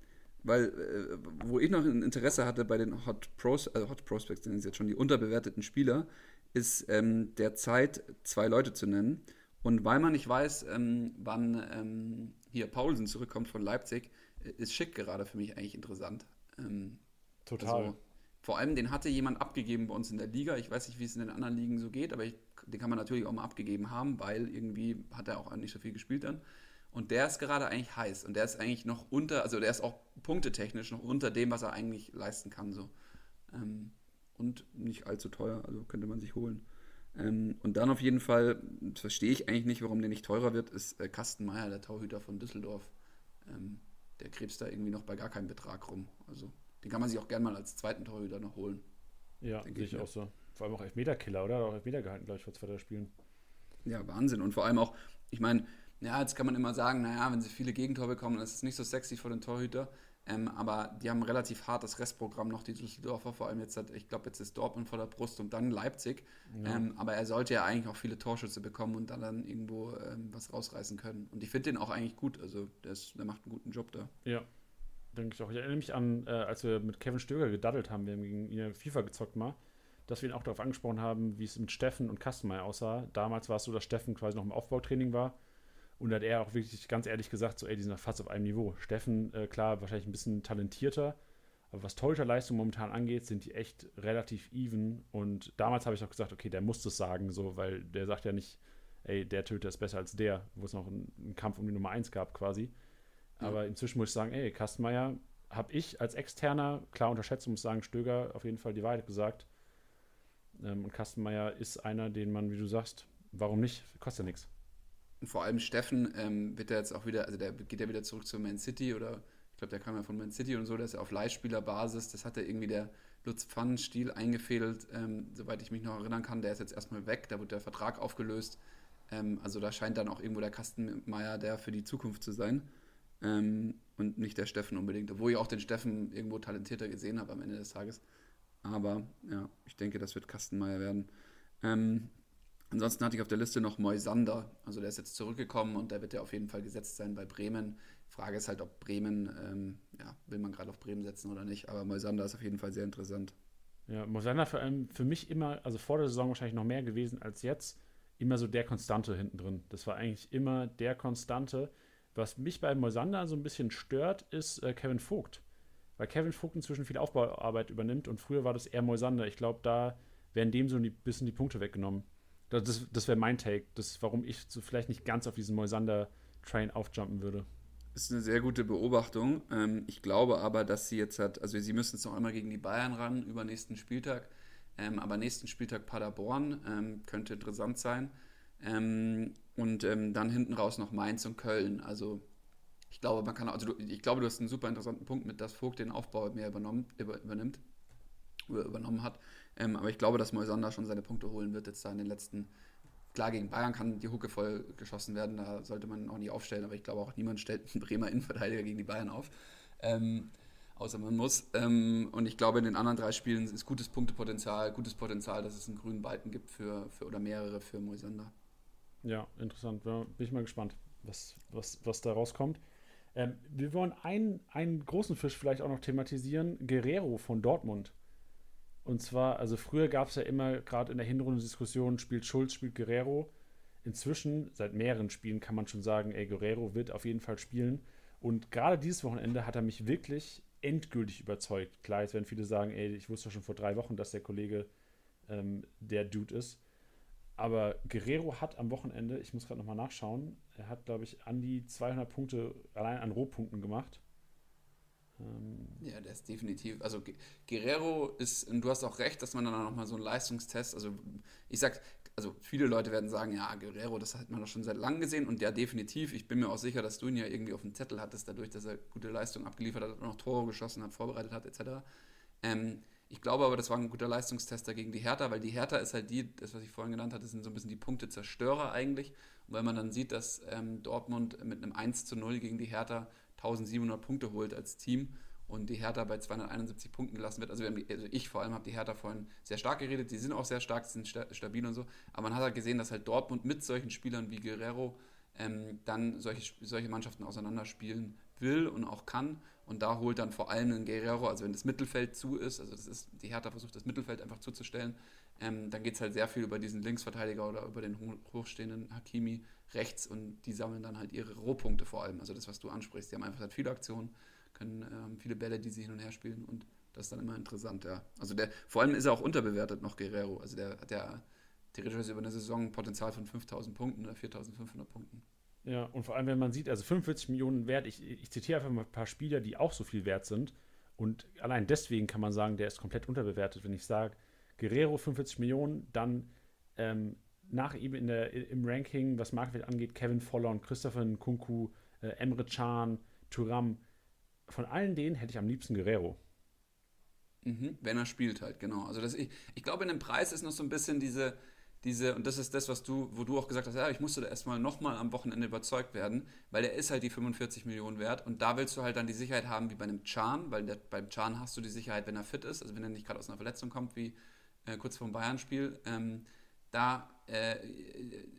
weil, äh, wo ich noch ein Interesse hatte bei den Hot, Pros, äh, Hot Prospects, sind jetzt schon die unterbewerteten Spieler, ist ähm, derzeit zwei Leute zu nennen. Und weil man nicht weiß, ähm, wann ähm, hier Paulsen zurückkommt von Leipzig, äh, ist Schick gerade für mich eigentlich interessant. Ähm, Total. Also, vor allem, den hatte jemand abgegeben bei uns in der Liga. Ich weiß nicht, wie es in den anderen Ligen so geht, aber ich, den kann man natürlich auch mal abgegeben haben, weil irgendwie hat er auch nicht so viel gespielt dann. Und der ist gerade eigentlich heiß. Und der ist eigentlich noch unter, also der ist auch punktetechnisch noch unter dem, was er eigentlich leisten kann. So. Ähm, und nicht allzu teuer, also könnte man sich holen. Ähm, und dann auf jeden Fall, verstehe ich eigentlich nicht, warum der nicht teurer wird, ist äh, Kastenmeier, der Torhüter von Düsseldorf. Ähm, der krebst da irgendwie noch bei gar keinem Betrag rum. Also den kann man sich auch gerne mal als zweiten Torhüter noch holen. Ja, sehe ich auch so. Vor allem auch Elfmeterkiller, oder? Hat auch Elfmeter gehalten, glaube ich, vor zwei Spielen. Ja, Wahnsinn. Und vor allem auch, ich meine, ja, jetzt kann man immer sagen, naja, wenn sie viele Gegentore bekommen, dann ist es nicht so sexy für den Torhüter. Ähm, aber die haben ein relativ hartes Restprogramm noch, die Düsseldorfer, vor allem jetzt hat, ich glaube, jetzt ist Dortmund vor der Brust und dann Leipzig. Ja. Ähm, aber er sollte ja eigentlich auch viele Torschütze bekommen und dann, dann irgendwo ähm, was rausreißen können. Und ich finde den auch eigentlich gut, also der, ist, der macht einen guten Job da. Ja, denke ich auch. Ich erinnere mich an, äh, als wir mit Kevin Stöger gedaddelt haben, wir haben gegen ihn FIFA gezockt mal, dass wir ihn auch darauf angesprochen haben, wie es mit Steffen und Kastenmeier aussah. Damals war es so, dass Steffen quasi noch im Aufbautraining war und da hat er auch wirklich ganz ehrlich gesagt, so, ey, die sind fast auf einem Niveau. Steffen, äh, klar, wahrscheinlich ein bisschen talentierter, aber was Torhüterleistung momentan angeht, sind die echt relativ even. Und damals habe ich auch gesagt, okay, der muss das sagen, so, weil der sagt ja nicht, ey, der Töter ist besser als der, wo es noch einen, einen Kampf um die Nummer 1 gab quasi. Ja. Aber inzwischen muss ich sagen, ey, Kastenmeier habe ich als Externer klar unterschätzt, muss sagen, Stöger auf jeden Fall die Wahrheit gesagt. Ähm, und Kastenmeier ist einer, den man, wie du sagst, warum nicht? Kostet ja nichts. Und vor allem Steffen ähm, wird er jetzt auch wieder, also der geht ja wieder zurück zu Man City oder ich glaube, der kam ja von Man City und so, ist ja auf Leihspielerbasis. Das hat er irgendwie der Lutz Pfannenstil eingefädelt, ähm, soweit ich mich noch erinnern kann. Der ist jetzt erstmal weg, da wird der Vertrag aufgelöst. Ähm, also da scheint dann auch irgendwo der Kastenmeier der für die Zukunft zu sein. Ähm, und nicht der Steffen unbedingt, obwohl ich auch den Steffen irgendwo talentierter gesehen habe am Ende des Tages. Aber ja, ich denke, das wird Kastenmeier werden. Ähm, Ansonsten hatte ich auf der Liste noch Moisander. Also der ist jetzt zurückgekommen und der wird ja auf jeden Fall gesetzt sein bei Bremen. Frage ist halt, ob Bremen, ähm, ja, will man gerade auf Bremen setzen oder nicht. Aber Moisander ist auf jeden Fall sehr interessant. Ja, Moisander vor allem für mich immer, also vor der Saison wahrscheinlich noch mehr gewesen als jetzt, immer so der Konstante hinten drin. Das war eigentlich immer der Konstante. Was mich bei Moisander so ein bisschen stört, ist äh, Kevin Vogt. Weil Kevin Vogt inzwischen viel Aufbauarbeit übernimmt und früher war das eher Moisander. Ich glaube, da werden dem so ein bisschen die Punkte weggenommen. Das, das wäre mein Take, das, warum ich so vielleicht nicht ganz auf diesen Moisander-Train aufjumpen würde. Das ist eine sehr gute Beobachtung. Ähm, ich glaube aber, dass sie jetzt hat, also sie müssen es noch einmal gegen die Bayern ran, über nächsten Spieltag. Ähm, aber nächsten Spieltag Paderborn ähm, könnte interessant sein. Und dann hinten raus noch Mainz und Köln. Also ich glaube, man kann, also du, ich glaube, du hast einen super interessanten Punkt mit, dass Vogt den Aufbau mehr übernommen, über, übernimmt, über, übernommen hat. Ähm, aber ich glaube, dass Moisander schon seine Punkte holen wird jetzt da in den letzten. Klar, gegen Bayern kann die Hucke voll geschossen werden, da sollte man auch nicht aufstellen, aber ich glaube auch niemand stellt einen Bremer Innenverteidiger gegen die Bayern auf. Ähm, außer man muss. Ähm, und ich glaube, in den anderen drei Spielen ist gutes Punktepotenzial, gutes Potenzial, dass es einen grünen Balken gibt für, für oder mehrere für Moisander. Ja, interessant. Bin ich mal gespannt, was, was, was da rauskommt. Ähm, wir wollen einen, einen großen Fisch vielleicht auch noch thematisieren: Guerrero von Dortmund. Und zwar, also früher gab es ja immer, gerade in der Hinrunde Diskussionen, spielt Schulz, spielt Guerrero. Inzwischen, seit mehreren Spielen, kann man schon sagen, ey, Guerrero wird auf jeden Fall spielen. Und gerade dieses Wochenende hat er mich wirklich endgültig überzeugt. Klar, jetzt werden viele sagen, ey, ich wusste schon vor drei Wochen, dass der Kollege ähm, der Dude ist. Aber Guerrero hat am Wochenende, ich muss gerade nochmal nachschauen, er hat, glaube ich, an die 200 Punkte allein an Rohpunkten gemacht. Ähm ja, der ist definitiv. Also Guerrero ist, und du hast auch recht, dass man dann nochmal so einen Leistungstest, also ich sag, also viele Leute werden sagen, ja, Guerrero, das hat man doch schon seit langem gesehen und ja, definitiv. Ich bin mir auch sicher, dass du ihn ja irgendwie auf dem Zettel hattest, dadurch, dass er gute Leistung abgeliefert hat und noch Tore geschossen hat, vorbereitet hat, etc. Ähm, ich glaube aber, das war ein guter Leistungstester gegen die Hertha, weil die Hertha ist halt die, das, was ich vorhin genannt hatte, sind so ein bisschen die Punktezerstörer eigentlich. Und wenn man dann sieht, dass ähm, Dortmund mit einem 1 zu 0 gegen die Hertha 1700 Punkte holt als Team und die Hertha bei 271 Punkten gelassen wird. Also, die, also ich vor allem habe die Hertha vorhin sehr stark geredet. Die sind auch sehr stark, sind sta stabil und so. Aber man hat halt gesehen, dass halt Dortmund mit solchen Spielern wie Guerrero ähm, dann solche, solche Mannschaften auseinanderspielen will und auch kann. Und da holt dann vor allem ein Guerrero, also wenn das Mittelfeld zu ist, also das ist, die Hertha versucht das Mittelfeld einfach zuzustellen, ähm, dann geht es halt sehr viel über diesen Linksverteidiger oder über den hochstehenden Hakimi rechts und die sammeln dann halt ihre Rohpunkte vor allem. Also das, was du ansprichst, die haben einfach halt viele Aktionen können ähm, viele Bälle, die sie hin und her spielen und das ist dann immer interessant, ja. Also der, vor allem ist er auch unterbewertet noch Guerrero. Also der hat ja theoretisch über eine Saison ein Potenzial von 5000 Punkten oder 4500 Punkten. Ja, und vor allem, wenn man sieht, also 45 Millionen wert, ich, ich zitiere einfach mal ein paar Spieler, die auch so viel wert sind. Und allein deswegen kann man sagen, der ist komplett unterbewertet. Wenn ich sage, Guerrero 45 Millionen, dann ähm, nach ihm in der, im Ranking, was Marktwert angeht, Kevin Vollon, Christopher Nkunku, äh, Emre Can, Turam, von allen denen hätte ich am liebsten Guerrero. Mhm, wenn er spielt halt, genau. Also das, ich, ich glaube, in dem Preis ist noch so ein bisschen diese, diese, und das ist das, was du, wo du auch gesagt hast, ja, ich musste da erstmal nochmal am Wochenende überzeugt werden, weil der ist halt die 45 Millionen wert und da willst du halt dann die Sicherheit haben wie bei einem Chan, weil der, beim Chan hast du die Sicherheit, wenn er fit ist, also wenn er nicht gerade aus einer Verletzung kommt, wie äh, kurz vor dem Bayern-Spiel, ähm, da äh,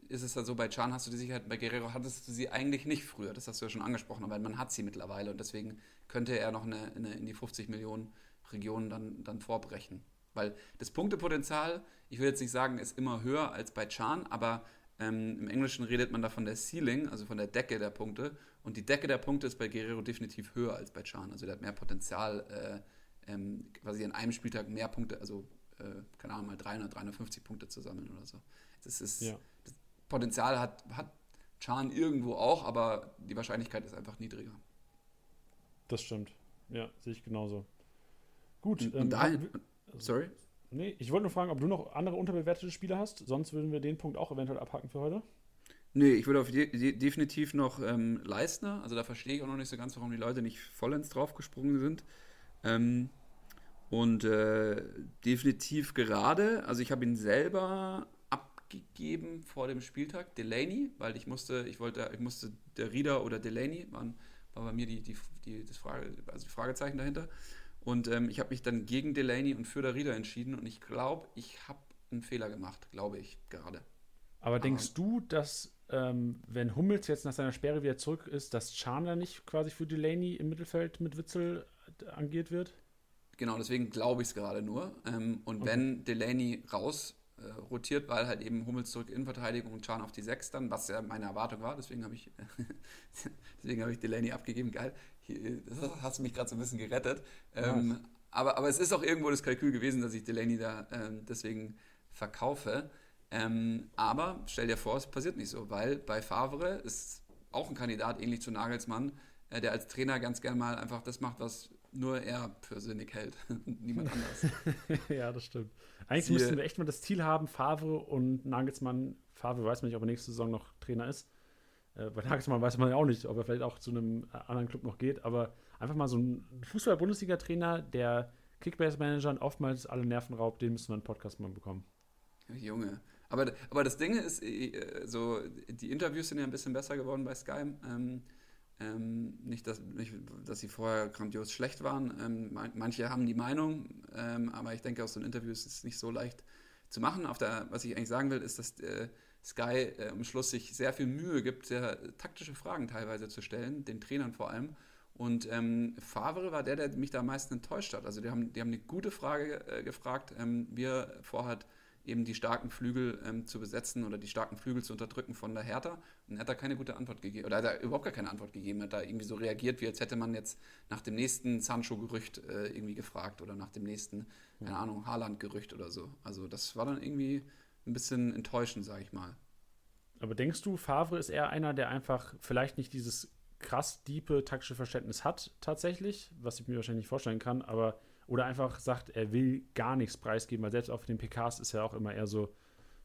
ist es dann so, bei Chan hast du die Sicherheit, bei Guerrero hattest du sie eigentlich nicht früher, das hast du ja schon angesprochen, aber man hat sie mittlerweile und deswegen könnte er noch eine, eine in die 50 Millionen Region dann, dann vorbrechen. Weil das Punktepotenzial, ich will jetzt nicht sagen, ist immer höher als bei Chan, aber ähm, im Englischen redet man da von der Ceiling, also von der Decke der Punkte. Und die Decke der Punkte ist bei Guerrero definitiv höher als bei Chan. Also der hat mehr Potenzial, äh, ähm, quasi an einem Spieltag mehr Punkte, also äh, keine Ahnung, mal 300, 350 Punkte zu sammeln oder so. Das ist, ja. das Potenzial hat, hat Chan irgendwo auch, aber die Wahrscheinlichkeit ist einfach niedriger. Das stimmt. Ja, sehe ich genauso. Gut. Und, ähm, dahin, sorry? Nee, ich wollte nur fragen, ob du noch andere unterbewertete Spiele hast. Sonst würden wir den Punkt auch eventuell abhaken für heute. Nee, ich würde auf de de definitiv noch ähm, Leistner. Also da verstehe ich auch noch nicht so ganz, warum die Leute nicht vollends draufgesprungen sind. Ähm, und äh, definitiv gerade, also ich habe ihn selber abgegeben vor dem Spieltag, Delaney, weil ich musste, ich wollte, ich musste der Rieder oder Delaney, waren, war bei mir die, die, die, das Frage, also die Fragezeichen dahinter. Und ähm, ich habe mich dann gegen Delaney und für der Rieder entschieden und ich glaube, ich habe einen Fehler gemacht, glaube ich gerade. Aber denkst du, dass ähm, wenn Hummels jetzt nach seiner Sperre wieder zurück ist, dass Chandler nicht quasi für Delaney im Mittelfeld mit Witzel angiert wird? Genau, deswegen glaube ich es gerade nur. Ähm, und okay. wenn Delaney raus äh, rotiert, weil halt eben Hummels zurück in Verteidigung und Chan auf die 6 dann, was ja meine Erwartung war, deswegen habe ich, deswegen habe ich Delaney abgegeben, geil. Hier, das hast du mich gerade so ein bisschen gerettet. Ähm, aber, aber es ist auch irgendwo das Kalkül gewesen, dass ich Delaney da ähm, deswegen verkaufe. Ähm, aber stell dir vor, es passiert nicht so, weil bei Favre ist auch ein Kandidat ähnlich zu Nagelsmann, äh, der als Trainer ganz gerne mal einfach das macht, was nur er persönlich hält. Niemand anders. ja, das stimmt. Eigentlich müssten wir echt mal das Ziel haben, Favre und Nagelsmann. Favre weiß man nicht, ob er nächste Saison noch Trainer ist. Äh, bei Nagelsmann weiß man ja auch nicht, ob er vielleicht auch zu einem anderen Club noch geht. Aber einfach mal so ein Fußball-Bundesliga-Trainer, der Kickbase-Managern oftmals alle Nerven raubt, den müssen wir einen Podcast mal bekommen. Junge. Aber, aber das Ding ist, äh, so, die Interviews sind ja ein bisschen besser geworden bei Sky. Ähm, ähm, nicht, dass, nicht, dass sie vorher grandios schlecht waren. Ähm, manche haben die Meinung, ähm, aber ich denke, aus so einem Interview ist es nicht so leicht zu machen. Auf der, was ich eigentlich sagen will, ist, dass äh, Sky äh, am Schluss sich sehr viel Mühe gibt, sehr taktische Fragen teilweise zu stellen, den Trainern vor allem. Und ähm, Favre war der, der mich da am meisten enttäuscht hat. Also die haben, die haben eine gute Frage äh, gefragt, ähm, wie er vorhat, eben die starken Flügel ähm, zu besetzen oder die starken Flügel zu unterdrücken von der Hertha. Und er hat da keine gute Antwort gegeben. Oder hat er überhaupt gar keine Antwort gegeben. Er hat da irgendwie so reagiert, wie als hätte man jetzt nach dem nächsten Sancho-Gerücht äh, irgendwie gefragt oder nach dem nächsten, keine. Ahnung, Haaland-Gerücht oder so. Also das war dann irgendwie ein bisschen enttäuschend, sage ich mal. Aber denkst du, Favre ist eher einer, der einfach vielleicht nicht dieses krass diepe taktische Verständnis hat, tatsächlich, was ich mir wahrscheinlich nicht vorstellen kann, aber oder einfach sagt, er will gar nichts preisgeben, weil selbst auf den PKs ist ja auch immer eher so,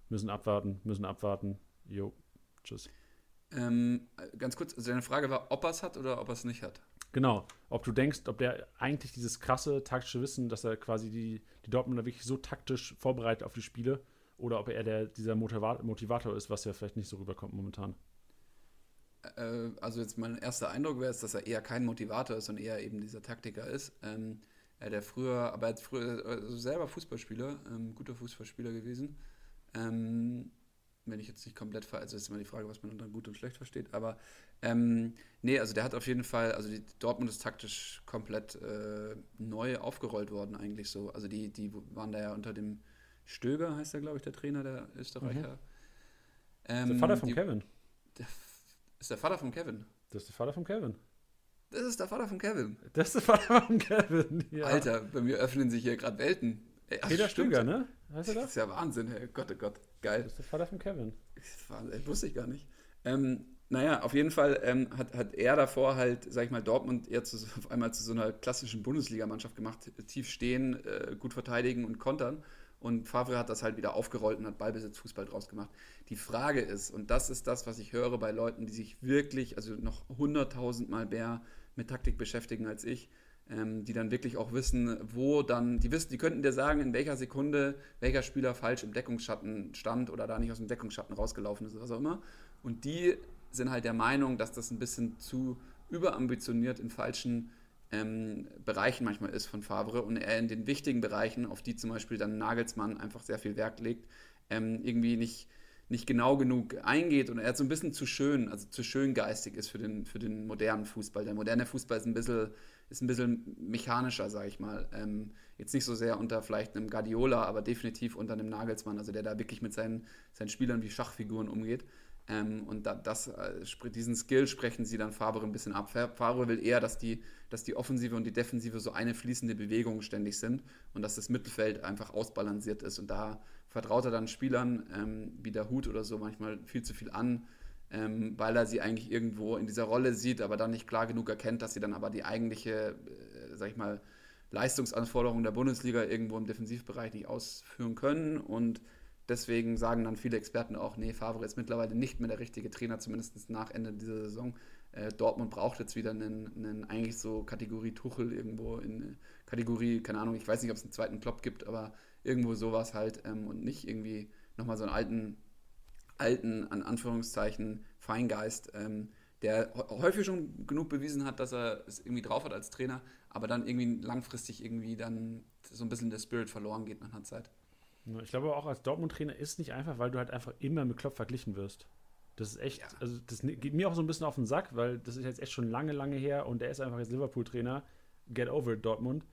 müssen abwarten, müssen abwarten. Jo, tschüss. Ähm, ganz kurz, also deine Frage war, ob er es hat oder ob er es nicht hat. Genau, ob du denkst, ob der eigentlich dieses krasse taktische Wissen, dass er quasi die, die Dortmunder wirklich so taktisch vorbereitet auf die Spiele, oder ob er der, dieser Motivator ist, was ja vielleicht nicht so rüberkommt momentan. Äh, also jetzt mein erster Eindruck wäre dass er eher kein Motivator ist und eher eben dieser Taktiker ist. Ähm, er der früher, aber er hat früher also selber Fußballspieler, ähm, guter Fußballspieler gewesen. Ähm, wenn ich jetzt nicht komplett ver, also ist immer die Frage, was man unter gut und schlecht versteht, aber ähm, nee, also der hat auf jeden Fall, also die Dortmund ist taktisch komplett äh, neu aufgerollt worden eigentlich so. Also die, die waren da ja unter dem Stöger, heißt er, glaube ich, der Trainer der Österreicher. Mhm. Ähm, der Vater von die, Kevin. Der, ist der Vater von Kevin. Das ist der Vater von Kevin. Das ist der Vater von Kevin. Das ist der Vater von Kevin, ja. Alter, bei mir öffnen sich hier gerade Welten. Ey, ach, Peter Stöger, ne? Heißt er das? Das ist ja Wahnsinn, hey. Gott, oh Gott. Geil. Das ist der Vater von Kevin. Das wusste ich gar nicht. Ähm, naja, auf jeden Fall ähm, hat, hat er davor halt, sag ich mal, Dortmund eher zu, auf einmal zu so einer klassischen Bundesligamannschaft gemacht. Tief stehen, äh, gut verteidigen und kontern. Und Favre hat das halt wieder aufgerollt und hat Ballbesitzfußball draus gemacht. Die Frage ist, und das ist das, was ich höre bei Leuten, die sich wirklich, also noch hunderttausendmal mehr mit Taktik beschäftigen als ich, ähm, die dann wirklich auch wissen, wo dann, die wissen, die könnten dir sagen, in welcher Sekunde welcher Spieler falsch im Deckungsschatten stand oder da nicht aus dem Deckungsschatten rausgelaufen ist, was auch immer. Und die sind halt der Meinung, dass das ein bisschen zu überambitioniert in falschen ähm, Bereichen manchmal ist von Favre und er in den wichtigen Bereichen, auf die zum Beispiel dann Nagelsmann einfach sehr viel Wert legt, ähm, irgendwie nicht, nicht genau genug eingeht und er so ein bisschen zu schön, also zu schön geistig ist für den, für den modernen Fußball. Der moderne Fußball ist ein bisschen, ist ein bisschen mechanischer, sage ich mal. Ähm, jetzt nicht so sehr unter vielleicht einem Guardiola, aber definitiv unter einem Nagelsmann, also der da wirklich mit seinen, seinen Spielern wie Schachfiguren umgeht. Ähm, und da, das, äh, diesen Skill sprechen sie dann Favre ein bisschen ab. Favre will eher, dass die, dass die Offensive und die Defensive so eine fließende Bewegung ständig sind und dass das Mittelfeld einfach ausbalanciert ist. Und da vertraut er dann Spielern ähm, wie der Hut oder so manchmal viel zu viel an, ähm, weil er sie eigentlich irgendwo in dieser Rolle sieht, aber dann nicht klar genug erkennt, dass sie dann aber die eigentliche, äh, sag ich mal, Leistungsanforderungen der Bundesliga irgendwo im Defensivbereich nicht ausführen können und Deswegen sagen dann viele Experten auch, nee, Favre ist mittlerweile nicht mehr der richtige Trainer, zumindest nach Ende dieser Saison. Äh, Dortmund braucht jetzt wieder einen, einen, eigentlich so Kategorie Tuchel irgendwo in Kategorie, keine Ahnung, ich weiß nicht, ob es einen zweiten Klopp gibt, aber irgendwo sowas halt ähm, und nicht irgendwie nochmal so einen alten, alten, an Anführungszeichen, Feingeist, ähm, der häufig schon genug bewiesen hat, dass er es irgendwie drauf hat als Trainer, aber dann irgendwie langfristig irgendwie dann so ein bisschen der Spirit verloren geht nach einer Zeit. Ich glaube auch als Dortmund-Trainer ist es nicht einfach, weil du halt einfach immer mit Klopp verglichen wirst. Das ist echt, ja. also das geht mir auch so ein bisschen auf den Sack, weil das ist jetzt echt schon lange, lange her und er ist einfach jetzt Liverpool-Trainer. Get over it, Dortmund.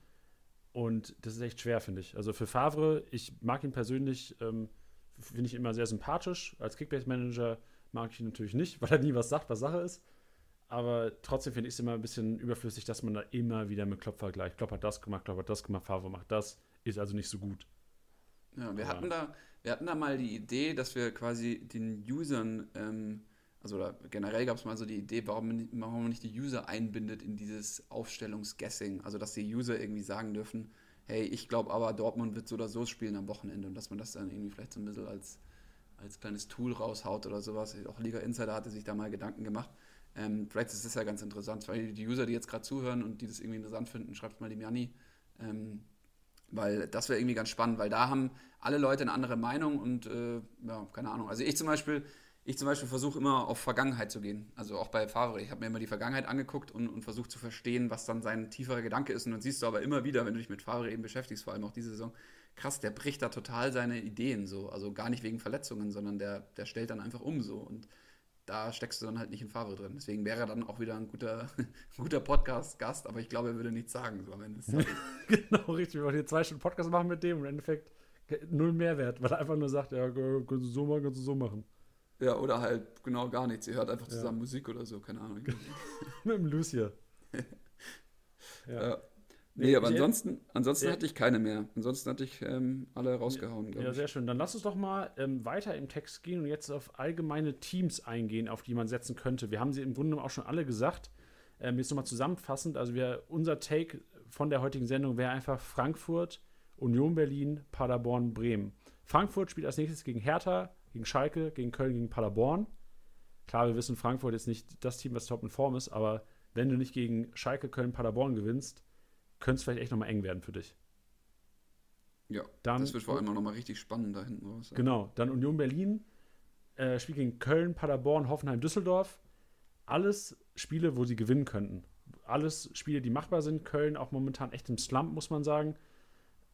Und das ist echt schwer, finde ich. Also für Favre, ich mag ihn persönlich, ähm, finde ich immer sehr sympathisch. Als Kickbase-Manager mag ich ihn natürlich nicht, weil er nie was sagt, was Sache ist. Aber trotzdem finde ich es immer ein bisschen überflüssig, dass man da immer wieder mit Klopp vergleicht. Klopp hat das gemacht, Klopp hat das gemacht, Favre macht das. Ist also nicht so gut. Ja, wir, hatten da, wir hatten da mal die Idee, dass wir quasi den Usern ähm, also generell gab es mal so die Idee, warum, warum man nicht die User einbindet in dieses Aufstellungsguessing. Also dass die User irgendwie sagen dürfen, hey, ich glaube aber, Dortmund wird so oder so spielen am Wochenende und dass man das dann irgendwie vielleicht so ein bisschen als, als kleines Tool raushaut oder sowas. Auch Liga Insider hatte sich da mal Gedanken gemacht. Ähm, vielleicht ist das ja ganz interessant, weil die User, die jetzt gerade zuhören und die das irgendwie interessant finden, schreibt mal dem Janni. Ähm, weil das wäre irgendwie ganz spannend, weil da haben alle Leute eine andere Meinung und äh, ja, keine Ahnung. Also ich zum Beispiel, ich zum Beispiel versuche immer auf Vergangenheit zu gehen. Also auch bei Favre. Ich habe mir immer die Vergangenheit angeguckt und, und versucht zu verstehen, was dann sein tieferer Gedanke ist. Und dann siehst du aber immer wieder, wenn du dich mit Favre eben beschäftigst, vor allem auch diese Saison, krass, der bricht da total seine Ideen so. Also gar nicht wegen Verletzungen, sondern der, der stellt dann einfach um so. Und da steckst du dann halt nicht in Favre drin. Deswegen wäre er dann auch wieder ein guter, guter Podcast-Gast, aber ich glaube, er würde nichts sagen so am Ende. genau, richtig. Wir wollen hier zwei Stunden Podcast machen mit dem und im Endeffekt null Mehrwert, weil er einfach nur sagt, ja, kannst du so machen, kannst du so machen. Ja, oder halt genau gar nichts. Ihr hört einfach zusammen ja. Musik oder so, keine Ahnung. Mit dem Lucia. ja. ja. Nee, aber ansonsten, ansonsten hatte ich keine mehr. Ansonsten hatte ich ähm, alle rausgehauen. Ja, sehr schön. Dann lass uns doch mal ähm, weiter im Text gehen und jetzt auf allgemeine Teams eingehen, auf die man setzen könnte. Wir haben sie im Grunde auch schon alle gesagt. Ähm, jetzt nochmal zusammenfassend. Also wir, unser Take von der heutigen Sendung wäre einfach Frankfurt, Union Berlin, Paderborn, Bremen. Frankfurt spielt als nächstes gegen Hertha, gegen Schalke, gegen Köln, gegen Paderborn. Klar, wir wissen, Frankfurt ist nicht das Team, was top in Form ist, aber wenn du nicht gegen Schalke, Köln, Paderborn gewinnst, könnte es vielleicht echt nochmal eng werden für dich. Ja, dann, das wird vor allem auch nochmal richtig spannend da hinten raus. Ja. Genau, dann Union Berlin, äh, Spiel gegen Köln, Paderborn, Hoffenheim, Düsseldorf. Alles Spiele, wo sie gewinnen könnten. Alles Spiele, die machbar sind. Köln auch momentan echt im Slump, muss man sagen.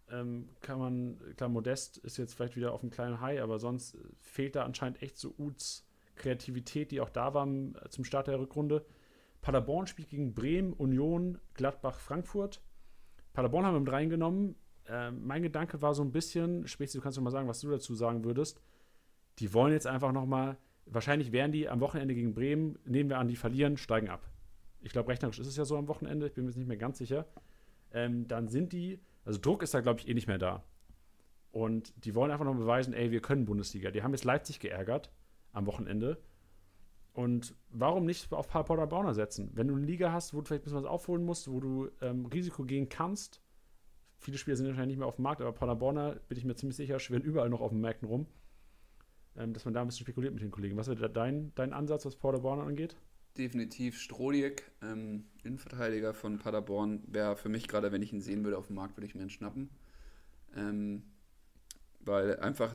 Ähm, kann man, klar, Modest ist jetzt vielleicht wieder auf einem kleinen High, aber sonst fehlt da anscheinend echt so Uts Kreativität, die auch da war äh, zum Start der Rückrunde. Paderborn spielt gegen Bremen, Union, Gladbach, Frankfurt. Paderborn haben wir mit reingenommen. Äh, mein Gedanke war so ein bisschen, Spezi, du kannst doch mal sagen, was du dazu sagen würdest. Die wollen jetzt einfach noch mal, wahrscheinlich werden die am Wochenende gegen Bremen, nehmen wir an, die verlieren, steigen ab. Ich glaube, rechnerisch ist es ja so am Wochenende, ich bin mir jetzt nicht mehr ganz sicher. Ähm, dann sind die, also Druck ist da, glaube ich, eh nicht mehr da. Und die wollen einfach noch beweisen, ey, wir können Bundesliga. Die haben jetzt Leipzig geärgert am Wochenende. Und warum nicht auf Paderborner setzen? Wenn du eine Liga hast, wo du vielleicht ein bisschen was aufholen musst, wo du ähm, Risiko gehen kannst, viele Spieler sind wahrscheinlich nicht mehr auf dem Markt, aber Paderborner, bin ich mir ziemlich sicher, schwirren überall noch auf den Märkten rum, ähm, dass man da ein bisschen spekuliert mit den Kollegen. Was wäre dein, dein Ansatz, was Paderborner angeht? Definitiv Strodiek, ähm, Innenverteidiger von Paderborn, wäre für mich gerade, wenn ich ihn sehen würde auf dem Markt, würde ich mir ihn schnappen. Ähm, weil einfach,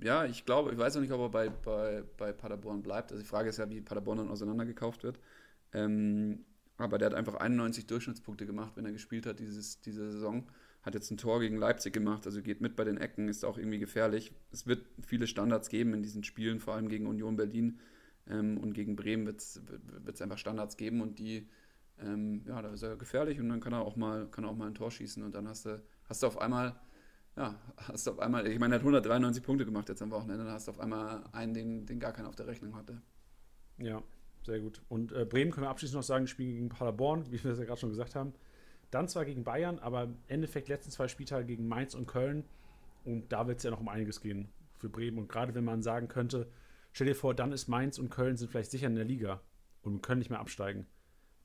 ja, ich glaube, ich weiß auch nicht, ob er bei, bei, bei Paderborn bleibt. Also die Frage ist ja, wie Paderborn dann auseinandergekauft wird. Ähm, aber der hat einfach 91 Durchschnittspunkte gemacht, wenn er gespielt hat dieses, diese Saison. Hat jetzt ein Tor gegen Leipzig gemacht, also geht mit bei den Ecken, ist auch irgendwie gefährlich. Es wird viele Standards geben in diesen Spielen, vor allem gegen Union Berlin ähm, und gegen Bremen wird es einfach Standards geben und die, ähm, ja, da ist er gefährlich und dann kann er auch mal, kann er auch mal ein Tor schießen und dann hast du, hast du auf einmal ja, hast auf einmal, ich meine, er hat 193 Punkte gemacht jetzt am Wochenende, dann hast du auf einmal einen, den, den gar keiner auf der Rechnung hatte. Ja, sehr gut. Und äh, Bremen können wir abschließend noch sagen, spielen gegen Paderborn, wie wir es ja gerade schon gesagt haben. Dann zwar gegen Bayern, aber im Endeffekt letzten zwei Spieltage gegen Mainz und Köln. Und da wird es ja noch um einiges gehen für Bremen. Und gerade wenn man sagen könnte, stell dir vor, dann ist Mainz und Köln sind vielleicht sicher in der Liga und können nicht mehr absteigen.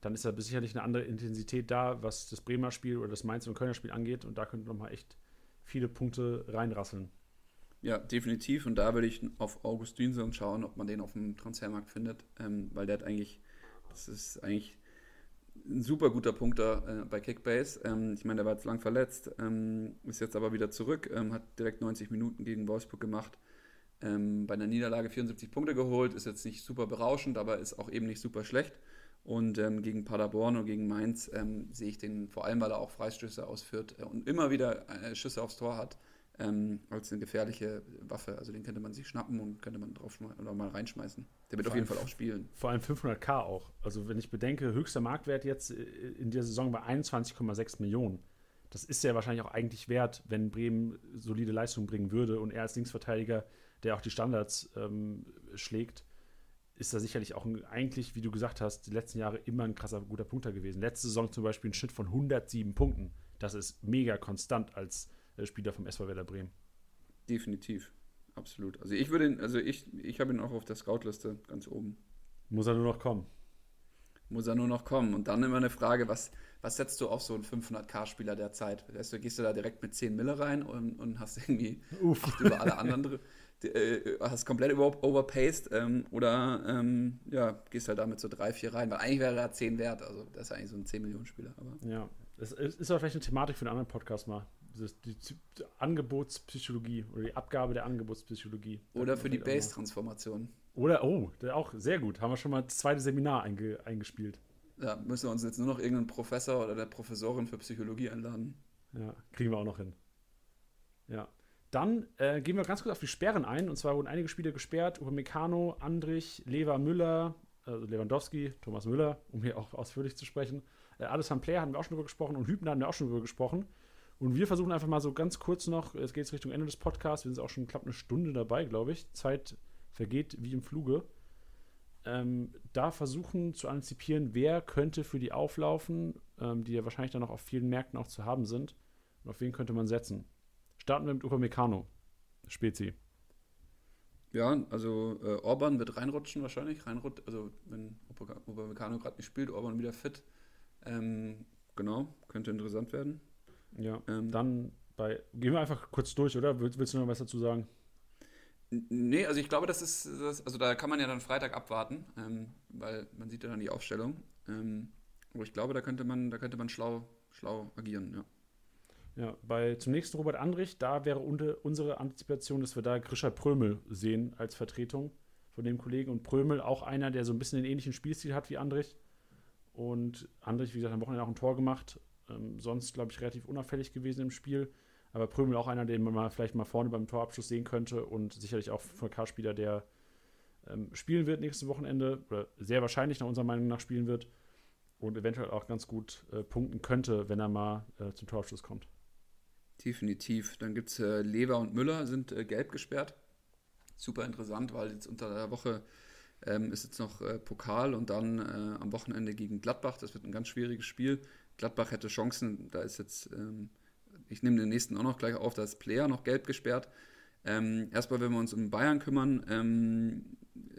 Dann ist da sicherlich eine andere Intensität da, was das Bremer Spiel oder das Mainz und Kölner Spiel angeht. Und da könnte nochmal echt viele Punkte reinrasseln. Ja, definitiv. Und da würde ich auf Augustinsson schauen, ob man den auf dem Transfermarkt findet, ähm, weil der hat eigentlich, das ist eigentlich ein super guter Punkt da äh, bei Kickbase. Ähm, ich meine, der war jetzt lang verletzt, ähm, ist jetzt aber wieder zurück, ähm, hat direkt 90 Minuten gegen Wolfsburg gemacht. Ähm, bei einer Niederlage 74 Punkte geholt, ist jetzt nicht super berauschend, aber ist auch eben nicht super schlecht. Und ähm, gegen Paderborn und gegen Mainz ähm, sehe ich den vor allem, weil er auch Freistöße ausführt äh, und immer wieder äh, Schüsse aufs Tor hat, ähm, als eine gefährliche Waffe. Also den könnte man sich schnappen und könnte man drauf oder mal reinschmeißen. Der wird vor auf jeden Fall auch spielen. Vor allem 500k auch. Also wenn ich bedenke, höchster Marktwert jetzt äh, in der Saison bei 21,6 Millionen. Das ist ja wahrscheinlich auch eigentlich wert, wenn Bremen solide Leistung bringen würde und er als Linksverteidiger, der auch die Standards ähm, schlägt, ist da sicherlich auch ein, eigentlich, wie du gesagt hast, die letzten Jahre immer ein krasser, guter Punkter gewesen. Letzte Saison zum Beispiel ein Schnitt von 107 Punkten. Das ist mega konstant als äh, Spieler vom SV Werder Bremen. Definitiv, absolut. Also ich würde ihn, also ich, ich habe ihn auch auf der Scoutliste ganz oben. Muss er nur noch kommen. Muss er nur noch kommen. Und dann immer eine Frage, was, was setzt du auf so einen 500k-Spieler der Zeit? Weißt du, gehst du da direkt mit 10 Mille rein und, und hast irgendwie über alle anderen, äh, hast komplett über, overpaced ähm, oder ähm, ja, gehst halt damit so 3, 4 rein, weil eigentlich wäre er 10 wert, also das ist eigentlich so ein 10-Millionen-Spieler. Ja, es ist aber vielleicht eine Thematik für einen anderen Podcast mal. Die, die Angebotspsychologie oder die Abgabe der Angebotspsychologie. Oder für die Base-Transformation. Oder, oh, auch sehr gut. Haben wir schon mal das zweite Seminar einge, eingespielt. Ja, müssen wir uns jetzt nur noch irgendeinen Professor oder der Professorin für Psychologie einladen. Ja, kriegen wir auch noch hin. Ja. Dann äh, gehen wir ganz kurz auf die Sperren ein. Und zwar wurden einige Spieler gesperrt. Upamecano, Andrich, Lever Müller, also Lewandowski, Thomas Müller, um hier auch ausführlich zu sprechen. Äh, Alessandro Player hatten wir auch schon drüber gesprochen und Hübner hatten wir auch schon drüber gesprochen. Und wir versuchen einfach mal so ganz kurz noch, es geht Richtung Ende des Podcasts, wir sind auch schon knapp eine Stunde dabei, glaube ich. Zeit vergeht wie im Fluge ähm, da versuchen zu antizipieren, wer könnte für die auflaufen, ähm, die ja wahrscheinlich dann noch auf vielen Märkten auch zu haben sind. Und auf wen könnte man setzen? Starten wir mit Upamecano, Spezi. Ja, also äh, Orban wird reinrutschen wahrscheinlich. Reinrut also wenn Upamecano gerade nicht spielt, Orban wieder fit. Ähm, genau, könnte interessant werden. Ja, ähm, dann bei, gehen wir einfach kurz durch, oder? Willst, willst du noch was dazu sagen? Nee, also ich glaube, das ist, das, also da kann man ja dann Freitag abwarten, ähm, weil man sieht ja dann die Aufstellung. Ähm, aber ich glaube, da könnte man, da könnte man schlau, schlau agieren, ja. Ja, bei zum nächsten Robert Andrich, da wäre unsere Antizipation, dass wir da Grisha Prömel sehen als Vertretung von dem Kollegen. Und Prömel auch einer, der so ein bisschen den ähnlichen Spielstil hat wie Andrich. Und Andrich, wie gesagt, am Wochenende auch ein Tor gemacht. Ähm, sonst, glaube ich, relativ unauffällig gewesen im Spiel. Aber Prömel auch einer, den man mal vielleicht mal vorne beim Torabschluss sehen könnte und sicherlich auch von K-Spieler, der ähm, spielen wird nächstes Wochenende oder sehr wahrscheinlich nach unserer Meinung nach spielen wird und eventuell auch ganz gut äh, punkten könnte, wenn er mal äh, zum Torabschluss kommt. Definitiv. Dann gibt es äh, Lever und Müller, sind äh, gelb gesperrt. Super interessant, weil jetzt unter der Woche ähm, ist jetzt noch äh, Pokal und dann äh, am Wochenende gegen Gladbach. Das wird ein ganz schwieriges Spiel. Gladbach hätte Chancen, da ist jetzt. Ähm, ich nehme den nächsten auch noch gleich auf, da ist Player noch gelb gesperrt. Ähm, erstmal, wenn wir uns um Bayern kümmern, ähm,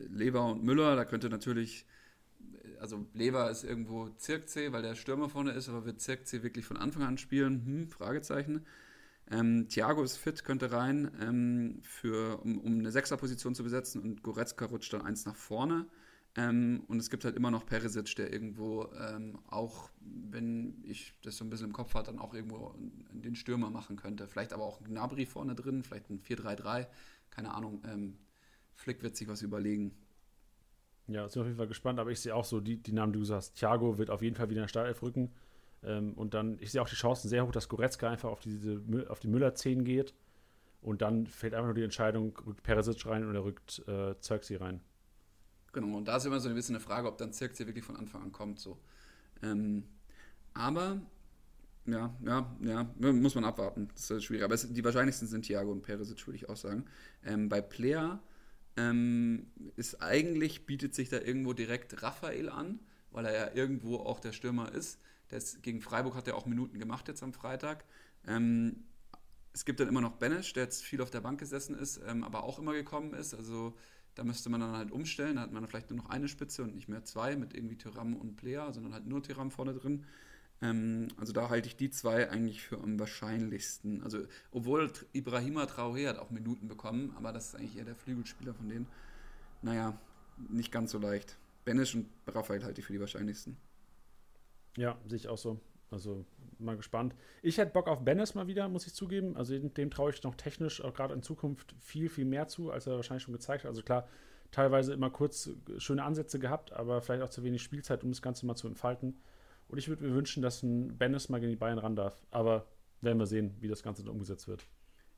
Lever und Müller, da könnte natürlich, also Lever ist irgendwo Zirkzee, weil der Stürmer vorne ist, aber wird Zirkzee wirklich von Anfang an spielen? Hm, Fragezeichen. Ähm, Thiago ist fit, könnte rein, ähm, für, um, um eine Sechserposition zu besetzen und Goretzka rutscht dann eins nach vorne. Ähm, und es gibt halt immer noch Perisic, der irgendwo ähm, auch, wenn ich das so ein bisschen im Kopf hatte, dann auch irgendwo den Stürmer machen könnte. Vielleicht aber auch ein Gnabry vorne drin, vielleicht ein 4-3-3, keine Ahnung. Ähm, Flick wird sich was überlegen. Ja, sind auf jeden Fall gespannt, aber ich sehe auch so die, die Namen, die du sagst. Thiago wird auf jeden Fall wieder in der Startelf rücken. Ähm, und dann, ich sehe auch die Chancen sehr hoch, dass Goretzka einfach auf, diese, auf die Müller-10 geht. Und dann fällt einfach nur die Entscheidung, rückt Perisic rein oder rückt äh, Zirkzee rein. Genau, und da ist immer so ein bisschen eine Frage, ob dann Zirks hier wirklich von Anfang an kommt. So. Ähm, aber, ja, ja, ja, muss man abwarten. Das ist schwierig. Aber es, die wahrscheinlichsten sind Thiago und Perisic, würde ich auch sagen. Ähm, bei Player ähm, ist eigentlich, bietet sich da irgendwo direkt Raphael an, weil er ja irgendwo auch der Stürmer ist. Ist gegen Freiburg hat er auch Minuten gemacht jetzt am Freitag. Ähm, es gibt dann immer noch Benesch, der jetzt viel auf der Bank gesessen ist, ähm, aber auch immer gekommen ist. Also da müsste man dann halt umstellen. Da hat man dann vielleicht nur noch eine Spitze und nicht mehr zwei mit irgendwie Tyram und Player, sondern halt nur Tyram vorne drin. Ähm, also da halte ich die zwei eigentlich für am wahrscheinlichsten. Also, obwohl Ibrahima Traoré hat auch Minuten bekommen, aber das ist eigentlich eher der Flügelspieler von denen. Naja, nicht ganz so leicht. Benisch und Raphael halte ich für die wahrscheinlichsten. Ja, sehe ich auch so. Also mal gespannt. Ich hätte Bock auf Bennis mal wieder, muss ich zugeben. Also dem, traue ich noch technisch auch gerade in Zukunft viel, viel mehr zu, als er wahrscheinlich schon gezeigt hat. Also klar, teilweise immer kurz schöne Ansätze gehabt, aber vielleicht auch zu wenig Spielzeit, um das Ganze mal zu entfalten. Und ich würde mir wünschen, dass ein Bennis mal gegen die Bayern ran darf. Aber werden wir sehen, wie das Ganze dann umgesetzt wird.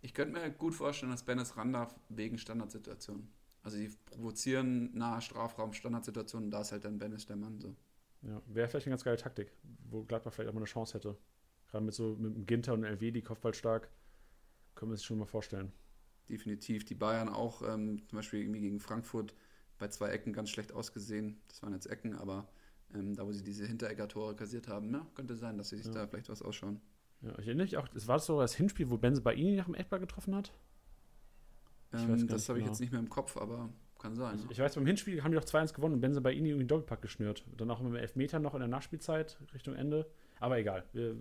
Ich könnte mir gut vorstellen, dass Bennis ran darf wegen Standardsituationen. Also die provozieren nahe Strafraum Standardsituationen, da ist halt dann Bennis der Mann so. Ja, wäre vielleicht eine ganz geile Taktik, wo Gladbach vielleicht auch mal eine Chance hätte. Gerade mit so mit dem Ginter und LW, die Kopfball stark, können wir sich schon mal vorstellen. Definitiv. Die Bayern auch, ähm, zum Beispiel irgendwie gegen Frankfurt bei zwei Ecken ganz schlecht ausgesehen. Das waren jetzt Ecken, aber ähm, da, wo sie diese Hinteregger-Tore kassiert haben, ja, könnte sein, dass sie sich ja. da vielleicht was ausschauen. Ja, ich erinnere mich auch, es war so das Hinspiel, wo Benze bei Ihnen nach dem Eckball getroffen hat? Ähm, das habe ich genau. jetzt nicht mehr im Kopf, aber kann sein. Ich, ich weiß, beim Hinspiel haben die doch 2-1 gewonnen und Benze bei ihnen irgendwie einen Doppelpack geschnürt. Dann auch mit dem Elfmeter noch in der Nachspielzeit Richtung Ende. Aber egal. Wir,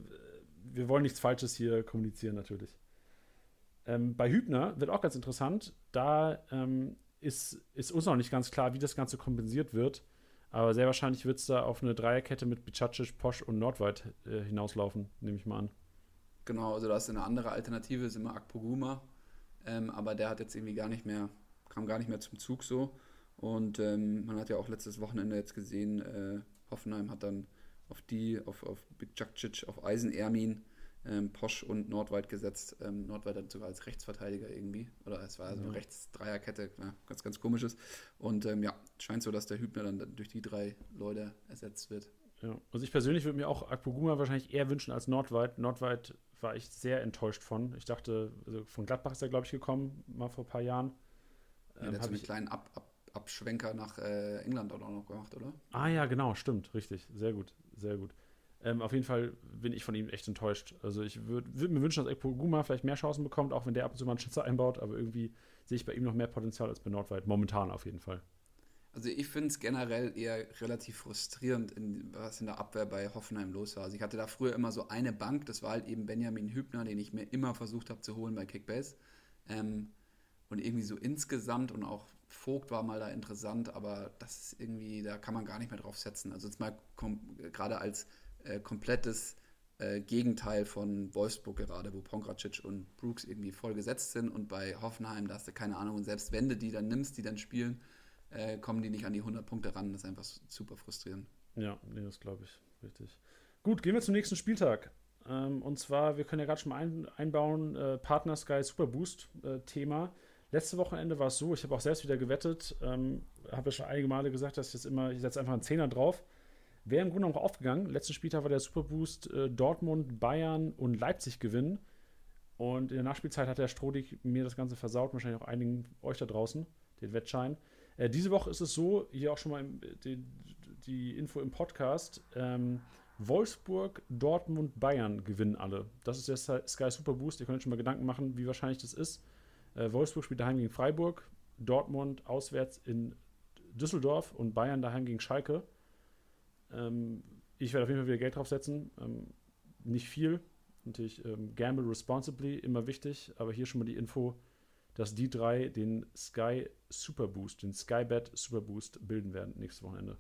wir wollen nichts Falsches hier kommunizieren, natürlich. Ähm, bei Hübner wird auch ganz interessant. Da ähm, ist, ist uns noch nicht ganz klar, wie das Ganze kompensiert wird. Aber sehr wahrscheinlich wird es da auf eine Dreierkette mit Bicacic, Posch und Nordweit äh, hinauslaufen, nehme ich mal an. Genau, also da ist eine andere Alternative, ist immer Akpoguma. Ähm, aber der hat jetzt irgendwie gar nicht mehr, kam gar nicht mehr zum Zug so. Und ähm, man hat ja auch letztes Wochenende jetzt gesehen, äh, Hoffenheim hat dann auf die, auf, auf Bicacic, auf Eisen Ermin ähm, Posch und Nordweit gesetzt. Ähm, Nordweit dann sogar als Rechtsverteidiger irgendwie. Oder es war so eine mhm. Rechts-Dreierkette, ja, ganz, ganz komisches. Und ähm, ja, scheint so, dass der Hübner dann durch die drei Leute ersetzt wird. Ja, also ich persönlich würde mir auch Akpoguma wahrscheinlich eher wünschen als Nordweit. Nordweit war ich sehr enttäuscht von. Ich dachte, also von Gladbach ist er, glaube ich, gekommen, mal vor ein paar Jahren. Ja, der ähm, hat so einen kleinen Ab, Ab, Abschwenker nach äh, England auch noch gemacht, oder? Ah ja, genau, stimmt, richtig. Sehr gut, sehr gut. Ähm, auf jeden Fall bin ich von ihm echt enttäuscht. Also ich würde würd mir wünschen, dass Ekpo Guma vielleicht mehr Chancen bekommt, auch wenn der ab und zu mal einen Schütze einbaut, aber irgendwie sehe ich bei ihm noch mehr Potenzial als bei Nordweit. Momentan auf jeden Fall. Also ich finde es generell eher relativ frustrierend, in, was in der Abwehr bei Hoffenheim los war. Also ich hatte da früher immer so eine Bank, das war halt eben Benjamin Hübner, den ich mir immer versucht habe zu holen bei Kickbase. Ähm, und irgendwie so insgesamt und auch Vogt war mal da interessant, aber das ist irgendwie, da kann man gar nicht mehr drauf setzen. Also jetzt mal gerade als äh, komplettes äh, Gegenteil von Wolfsburg gerade, wo Pongracic und Brooks irgendwie voll gesetzt sind und bei Hoffenheim, da hast du keine Ahnung, und selbst wenn du die dann nimmst, die dann spielen, äh, kommen die nicht an die 100 Punkte ran. Das ist einfach super frustrierend. Ja, nee, das glaube ich. Richtig. Gut, gehen wir zum nächsten Spieltag. Ähm, und zwar, wir können ja gerade schon mal ein, einbauen, äh, Partner Sky Super Boost äh, Thema. Letzte Wochenende war es so, ich habe auch selbst wieder gewettet, ähm, habe ja schon einige Male gesagt, dass ich jetzt immer, ich setze einfach einen Zehner drauf. Wäre im Grunde auch aufgegangen. Letzten Spieltag war der Superboost äh, Dortmund, Bayern und Leipzig gewinnen. Und in der Nachspielzeit hat der Strodig mir das Ganze versaut, wahrscheinlich auch einigen euch da draußen, den Wettschein. Äh, diese Woche ist es so, hier auch schon mal im, die, die, Info im Podcast, ähm, Wolfsburg, Dortmund, Bayern gewinnen alle. Das ist der Sky Super Boost. Ihr könnt euch schon mal Gedanken machen, wie wahrscheinlich das ist. Äh, Wolfsburg spielt daheim gegen Freiburg, Dortmund auswärts in Düsseldorf und Bayern daheim gegen Schalke. Ähm, ich werde auf jeden Fall wieder Geld draufsetzen. Ähm, nicht viel. Natürlich ähm, gamble responsibly, immer wichtig. Aber hier schon mal die Info, dass die drei den Sky Super Boost, den Skybet Super Boost bilden werden nächstes Wochenende.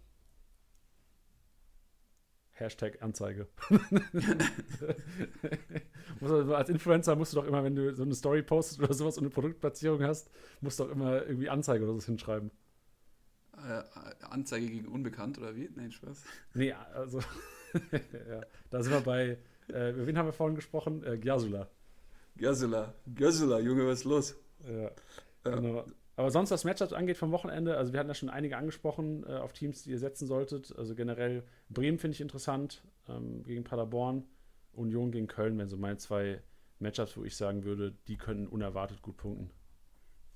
Hashtag Anzeige. als Influencer musst du doch immer, wenn du so eine Story postest oder sowas und eine Produktplatzierung hast, musst du doch immer irgendwie Anzeige oder so hinschreiben. Äh, Anzeige gegen Unbekannt oder wie? Nein, Spaß. Nee, also ja, da sind wir bei, äh, über wen haben wir vorhin gesprochen? Äh, Gyasula. Gyasula, Gyasula, Junge, was ist los? Ja, genau. Aber sonst, was Matchups angeht vom Wochenende, also wir hatten ja schon einige angesprochen äh, auf Teams, die ihr setzen solltet. Also generell Bremen finde ich interessant ähm, gegen Paderborn, Union gegen Köln, wenn so meine zwei Matchups, wo ich sagen würde, die können unerwartet gut punkten.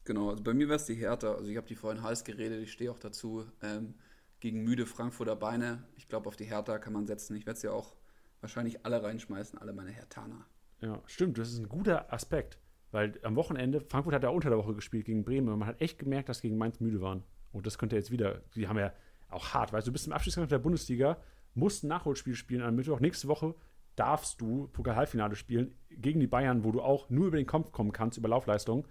Genau, also bei mir wäre es die Hertha. Also ich habe die vorhin Hals geredet, ich stehe auch dazu. Ähm, gegen müde Frankfurter Beine. Ich glaube, auf die Hertha kann man setzen. Ich werde sie ja auch wahrscheinlich alle reinschmeißen, alle meine Hertaner. Ja, stimmt, das ist ein guter Aspekt. Weil am Wochenende, Frankfurt hat ja unter der Woche gespielt gegen Bremen und man hat echt gemerkt, dass gegen Mainz müde waren. Und das könnte jetzt wieder, die haben ja auch hart, weißt du, bist im Abschlusskampf der Bundesliga, musst ein Nachholspiel spielen am Mittwoch. Nächste Woche darfst du Pokal-Halbfinale spielen gegen die Bayern, wo du auch nur über den Kopf kommen kannst, über Laufleistung.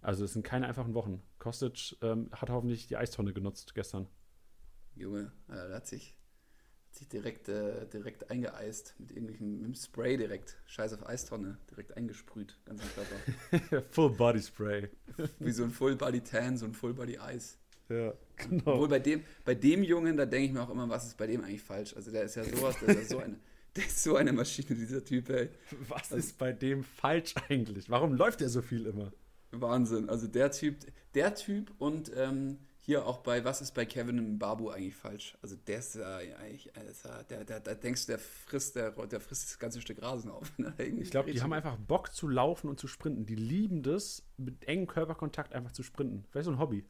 Also es sind keine einfachen Wochen. Kostic ähm, hat hoffentlich die Eistonne genutzt gestern. Junge, da hat sich, sich direkt, äh, direkt eingeeist mit irgendwelchen, mit Spray direkt. Scheiß auf Eistonne, direkt eingesprüht, ganz im Körper. Full Body Spray. Wie so ein Full Body Tan, so ein Full Body Eis. Ja, genau. Obwohl bei dem, bei dem Jungen, da denke ich mir auch immer, was ist bei dem eigentlich falsch? Also der ist ja sowas, der ist ja so eine, der ist so eine Maschine, dieser Typ, ey. Was also, ist bei dem falsch eigentlich? Warum läuft er so viel immer? Wahnsinn. Also der Typ, der Typ und ähm, hier auch bei, was ist bei Kevin und Babu eigentlich falsch? Also der ist ja eigentlich, der, der, der, denkst du, der frisst, der, der frisst das ganze Stück Rasen auf. Ne? Ich glaube, die haben einfach Bock zu laufen und zu sprinten. Die lieben das, mit engem Körperkontakt einfach zu sprinten. Vielleicht so ein Hobby.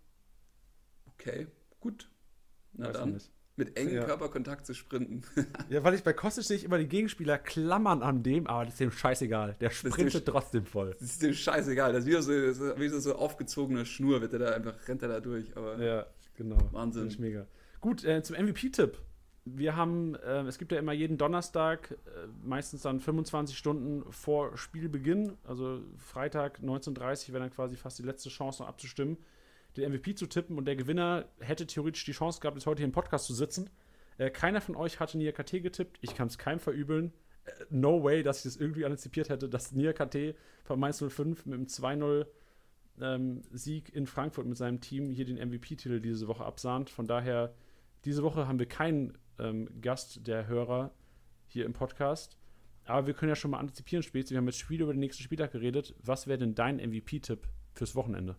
Okay, gut. Na Weiß dann. Mit engem ja. Körperkontakt zu sprinten. ja, weil ich bei Kostic sehe ich immer die Gegenspieler klammern an dem, aber das ist dem scheißegal. Der sprintet trotzdem voll. Das ist dem scheißegal. Das ist wie so, wie so aufgezogene Schnur, wird er da einfach, rennt er da durch. Aber ja, genau. Wahnsinn. Das ist mega. Gut, äh, zum MVP-Tipp. Wir haben, äh, es gibt ja immer jeden Donnerstag, äh, meistens dann 25 Stunden vor Spielbeginn, also Freitag 19.30 wäre dann quasi fast die letzte Chance noch abzustimmen den MVP zu tippen und der Gewinner hätte theoretisch die Chance gehabt, jetzt heute hier im Podcast zu sitzen. Äh, keiner von euch hatte Nia KT getippt. Ich kann es keinem verübeln. Äh, no way, dass ich das irgendwie antizipiert hätte, dass Nia KT von Mainz 05 mit einem 2-0 ähm, Sieg in Frankfurt mit seinem Team hier den MVP-Titel diese Woche absahnt. Von daher, diese Woche haben wir keinen ähm, Gast der Hörer hier im Podcast. Aber wir können ja schon mal antizipieren, später. Wir haben jetzt Spiel über den nächsten Spieltag geredet. Was wäre denn dein MVP-Tipp fürs Wochenende?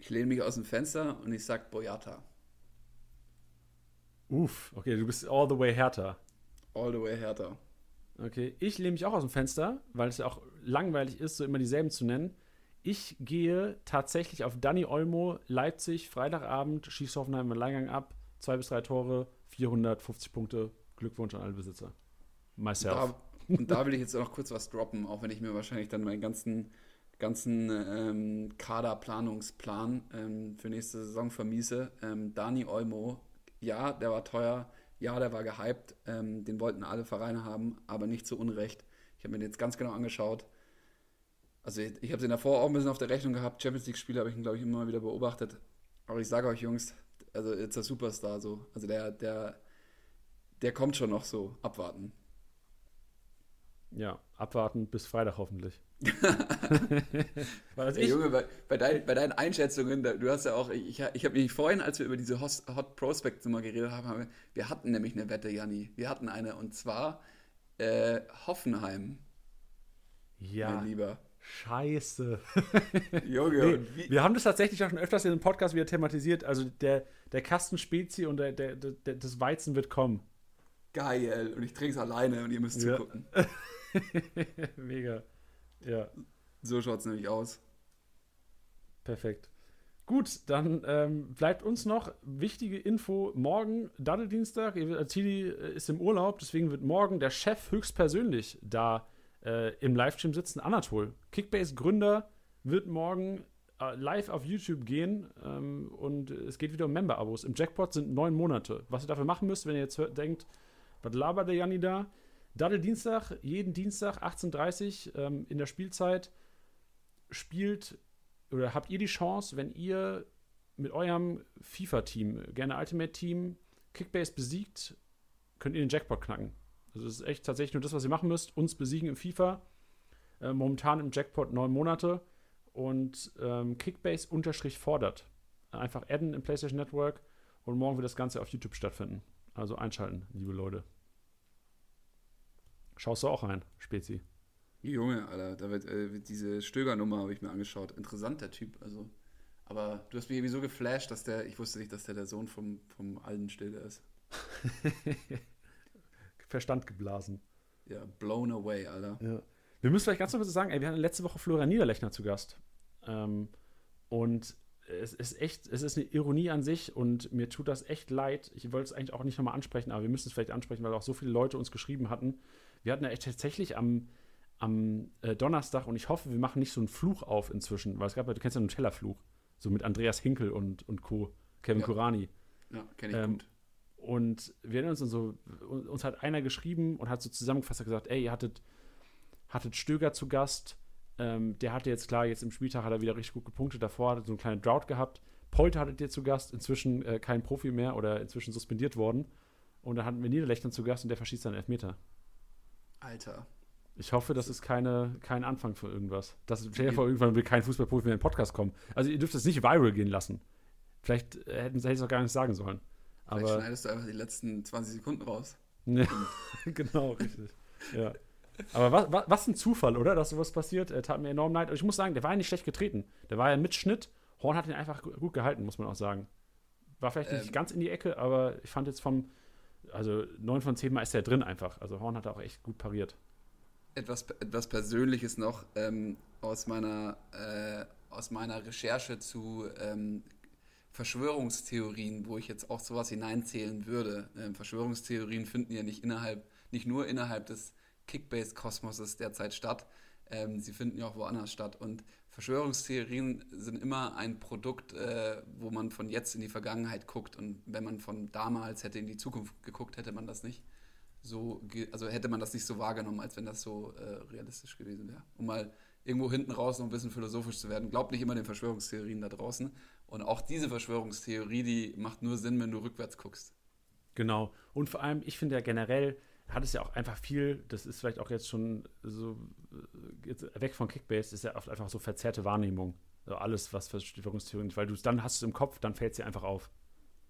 Ich lehne mich aus dem Fenster und ich sag Boyata. Uff, okay, du bist all the way härter. All the way härter. Okay, ich lehne mich auch aus dem Fenster, weil es ja auch langweilig ist, so immer dieselben zu nennen. Ich gehe tatsächlich auf Danny Olmo, Leipzig, Freitagabend, schießt Hoffenheim im Alleingang ab, zwei bis drei Tore, 450 Punkte. Glückwunsch an alle Besitzer. Myself. Und da, und da will ich jetzt auch noch kurz was droppen, auch wenn ich mir wahrscheinlich dann meinen ganzen ganzen ähm, Kaderplanungsplan ähm, für nächste Saison vermiese. Ähm, Dani Olmo, ja, der war teuer, ja, der war gehypt, ähm, den wollten alle Vereine haben, aber nicht zu Unrecht. Ich habe mir den jetzt ganz genau angeschaut. Also ich, ich habe den davor auch ein bisschen auf der Rechnung gehabt. Champions League-Spiele habe ich ihn, glaube ich, immer wieder beobachtet. Aber ich sage euch, Jungs, also jetzt der Superstar so. Also der, der, der kommt schon noch so. Abwarten. Ja, abwarten bis Freitag hoffentlich. hey, Junge, bei, bei, dein, bei, deinen Einschätzungen, du hast ja auch, ich, ich habe mich vorhin, als wir über diese Hot, Hot Prospects mal geredet haben, haben wir, wir, hatten nämlich eine Wette, Janni. Wir hatten eine und zwar äh, Hoffenheim. Ja. Mein Lieber. Scheiße. Junge. Nee, wir haben das tatsächlich auch schon öfters in dem Podcast wieder thematisiert. Also der, der Kasten Spezi und der, der, der, das Weizen wird kommen. Geil. Und ich trinke es alleine und ihr müsst ja. zugucken. Mega. Ja. So schaut es nämlich aus. Perfekt. Gut, dann ähm, bleibt uns noch wichtige Info. Morgen, Daddeldienstag, Tilly äh, ist im Urlaub, deswegen wird morgen der Chef höchstpersönlich da äh, im Livestream sitzen. Anatol, Kickbase-Gründer, wird morgen äh, live auf YouTube gehen ähm, und es geht wieder um Member-Abos. Im Jackpot sind neun Monate. Was ihr dafür machen müsst, wenn ihr jetzt denkt, was labert der Janni da? Daddel Dienstag, jeden Dienstag 18.30 Uhr ähm, in der Spielzeit spielt oder habt ihr die Chance, wenn ihr mit eurem FIFA-Team, gerne Ultimate-Team, Kickbase besiegt, könnt ihr den Jackpot knacken. Also das ist echt tatsächlich nur das, was ihr machen müsst. Uns besiegen im FIFA. Äh, momentan im Jackpot neun Monate. Und ähm, Kickbase unterstrich fordert. Einfach adden im PlayStation Network und morgen wird das Ganze auf YouTube stattfinden. Also einschalten, liebe Leute. Schaust du auch rein, Spezi? Junge, Alter, da wird, äh, diese Stöger-Nummer habe ich mir angeschaut. Interessanter Typ, also. Aber du hast mich irgendwie so geflasht, dass der, ich wusste nicht, dass der der Sohn vom, vom alten Stille ist. Verstand geblasen. Ja, blown away, Alter. Ja. Wir müssen vielleicht ganz kurz sagen, ey, wir hatten letzte Woche Florian Niederlechner zu Gast. Ähm, und es ist echt, es ist eine Ironie an sich und mir tut das echt leid. Ich wollte es eigentlich auch nicht nochmal ansprechen, aber wir müssen es vielleicht ansprechen, weil auch so viele Leute uns geschrieben hatten wir hatten ja tatsächlich am, am äh, Donnerstag und ich hoffe, wir machen nicht so einen Fluch auf inzwischen, weil es gab ja, du kennst ja einen Tellerfluch, so mit Andreas Hinkel und, und Co., Kevin ja. Kurani. Ja, kenne ich ähm, gut. Und wir erinnern uns, so, uns hat einer geschrieben und hat so zusammengefasst, hat gesagt, ey, ihr hattet, hattet Stöger zu Gast, ähm, der hatte jetzt klar, jetzt im Spieltag hat er wieder richtig gut gepunktet, davor hat er so einen kleinen Drought gehabt. Polter hattet ihr zu Gast, inzwischen äh, kein Profi mehr oder inzwischen suspendiert worden. Und dann hatten wir Niederlechner zu Gast und der verschießt seinen Elfmeter. Alter. Ich hoffe, das ist keine, kein Anfang für irgendwas. Das, stell dir vor, irgendwann will kein Fußballprofi mehr in den Podcast kommen. Also ihr dürft es nicht viral gehen lassen. Vielleicht äh, hätten sie es auch gar nicht sagen sollen. Aber Vielleicht schneidest du einfach die letzten 20 Sekunden raus. Genau, richtig. Ja. Aber was, was, was, ein Zufall, oder? Dass sowas passiert. Er tat mir enorm leid. Und ich muss sagen, der war ja nicht schlecht getreten. Der war ja mit Schnitt. Horn hat ihn einfach gut gehalten, muss man auch sagen. War vielleicht nicht ähm, ganz in die Ecke, aber ich fand jetzt vom, also neun von zehn Mal ist er drin einfach. Also Horn hat auch echt gut pariert. Etwas, etwas Persönliches noch ähm, aus, meiner, äh, aus meiner Recherche zu ähm, Verschwörungstheorien, wo ich jetzt auch sowas hineinzählen würde. Ähm, Verschwörungstheorien finden ja nicht innerhalb, nicht nur innerhalb des Kickbase-Kosmoses derzeit statt. Ähm, sie finden ja auch woanders statt. Und Verschwörungstheorien sind immer ein Produkt, äh, wo man von jetzt in die Vergangenheit guckt. Und wenn man von damals hätte in die Zukunft geguckt, hätte man das nicht so, also hätte man das nicht so wahrgenommen, als wenn das so äh, realistisch gewesen wäre. Um mal irgendwo hinten raus noch ein bisschen philosophisch zu werden. Glaubt nicht immer den Verschwörungstheorien da draußen. Und auch diese Verschwörungstheorie, die macht nur Sinn, wenn du rückwärts guckst. Genau. Und vor allem, ich finde ja generell, hat es ja auch einfach viel, das ist vielleicht auch jetzt schon so, äh, jetzt weg von Kickbase, ist ja oft einfach so verzerrte Wahrnehmung. Also alles, was Verschwörungstheorien, weil du es dann hast es im Kopf, dann fällt es dir einfach auf.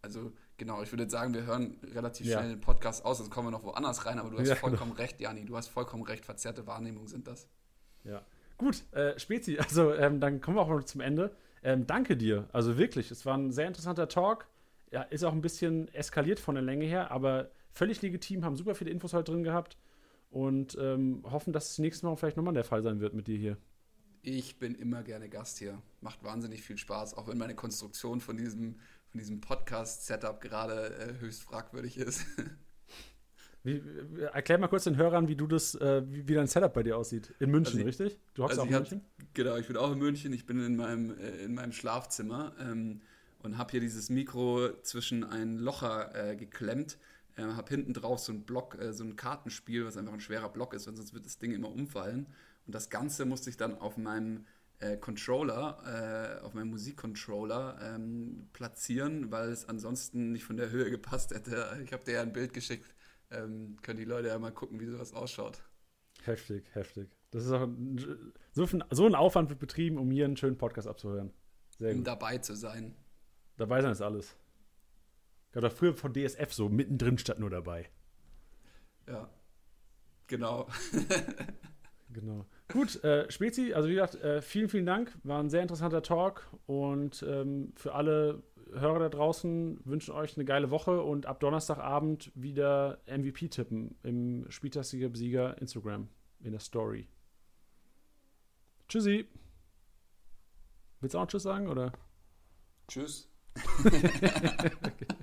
Also genau, ich würde jetzt sagen, wir hören relativ ja. schnell den Podcast aus, sonst kommen wir noch woanders rein, aber du hast ja, vollkommen genau. recht, Jani, du hast vollkommen recht, verzerrte Wahrnehmung sind das. Ja. Gut, äh, Spezi, also ähm, dann kommen wir auch noch zum Ende. Ähm, danke dir, also wirklich, es war ein sehr interessanter Talk. Ja, ist auch ein bisschen eskaliert von der Länge her, aber völlig legitim, haben super viele Infos heute drin gehabt und ähm, hoffen, dass es nächstes Mal vielleicht nochmal der Fall sein wird mit dir hier. Ich bin immer gerne Gast hier. Macht wahnsinnig viel Spaß, auch wenn meine Konstruktion von diesem, von diesem Podcast-Setup gerade äh, höchst fragwürdig ist. Wie, erklär mal kurz den Hörern, wie du das, äh, wie, wie, dein Setup bei dir aussieht. In München, also ich, richtig? Du hockst also auch in München? Hab, genau, ich bin auch in München. Ich bin in meinem, äh, in meinem Schlafzimmer ähm, und habe hier dieses Mikro zwischen ein Locher äh, geklemmt. Äh, habe hinten drauf so ein Block, äh, so ein Kartenspiel, was einfach ein schwerer Block ist, sonst wird das Ding immer umfallen. Und das Ganze musste ich dann auf meinem äh, Controller, äh, auf meinem Musikcontroller ähm, platzieren, weil es ansonsten nicht von der Höhe gepasst hätte. Ich habe dir ja ein Bild geschickt ähm, können die Leute ja mal gucken, wie sowas ausschaut. Heftig, heftig. Das ist auch ein, so, so ein Aufwand wird betrieben, um hier einen schönen Podcast abzuhören. Sehr um gut. dabei zu sein. Dabei sein ist alles. Ich glaube, früher von DSF so mittendrin statt nur dabei. Ja, genau. genau. Gut, äh, Spezi, also wie gesagt, äh, vielen, vielen Dank. War ein sehr interessanter Talk und ähm, für alle Hörer da draußen wünschen euch eine geile Woche und ab Donnerstagabend wieder MVP tippen im Spieltagssieger-Besieger Instagram in der Story. Tschüssi. Willst du auch Tschüss sagen oder? Tschüss. okay.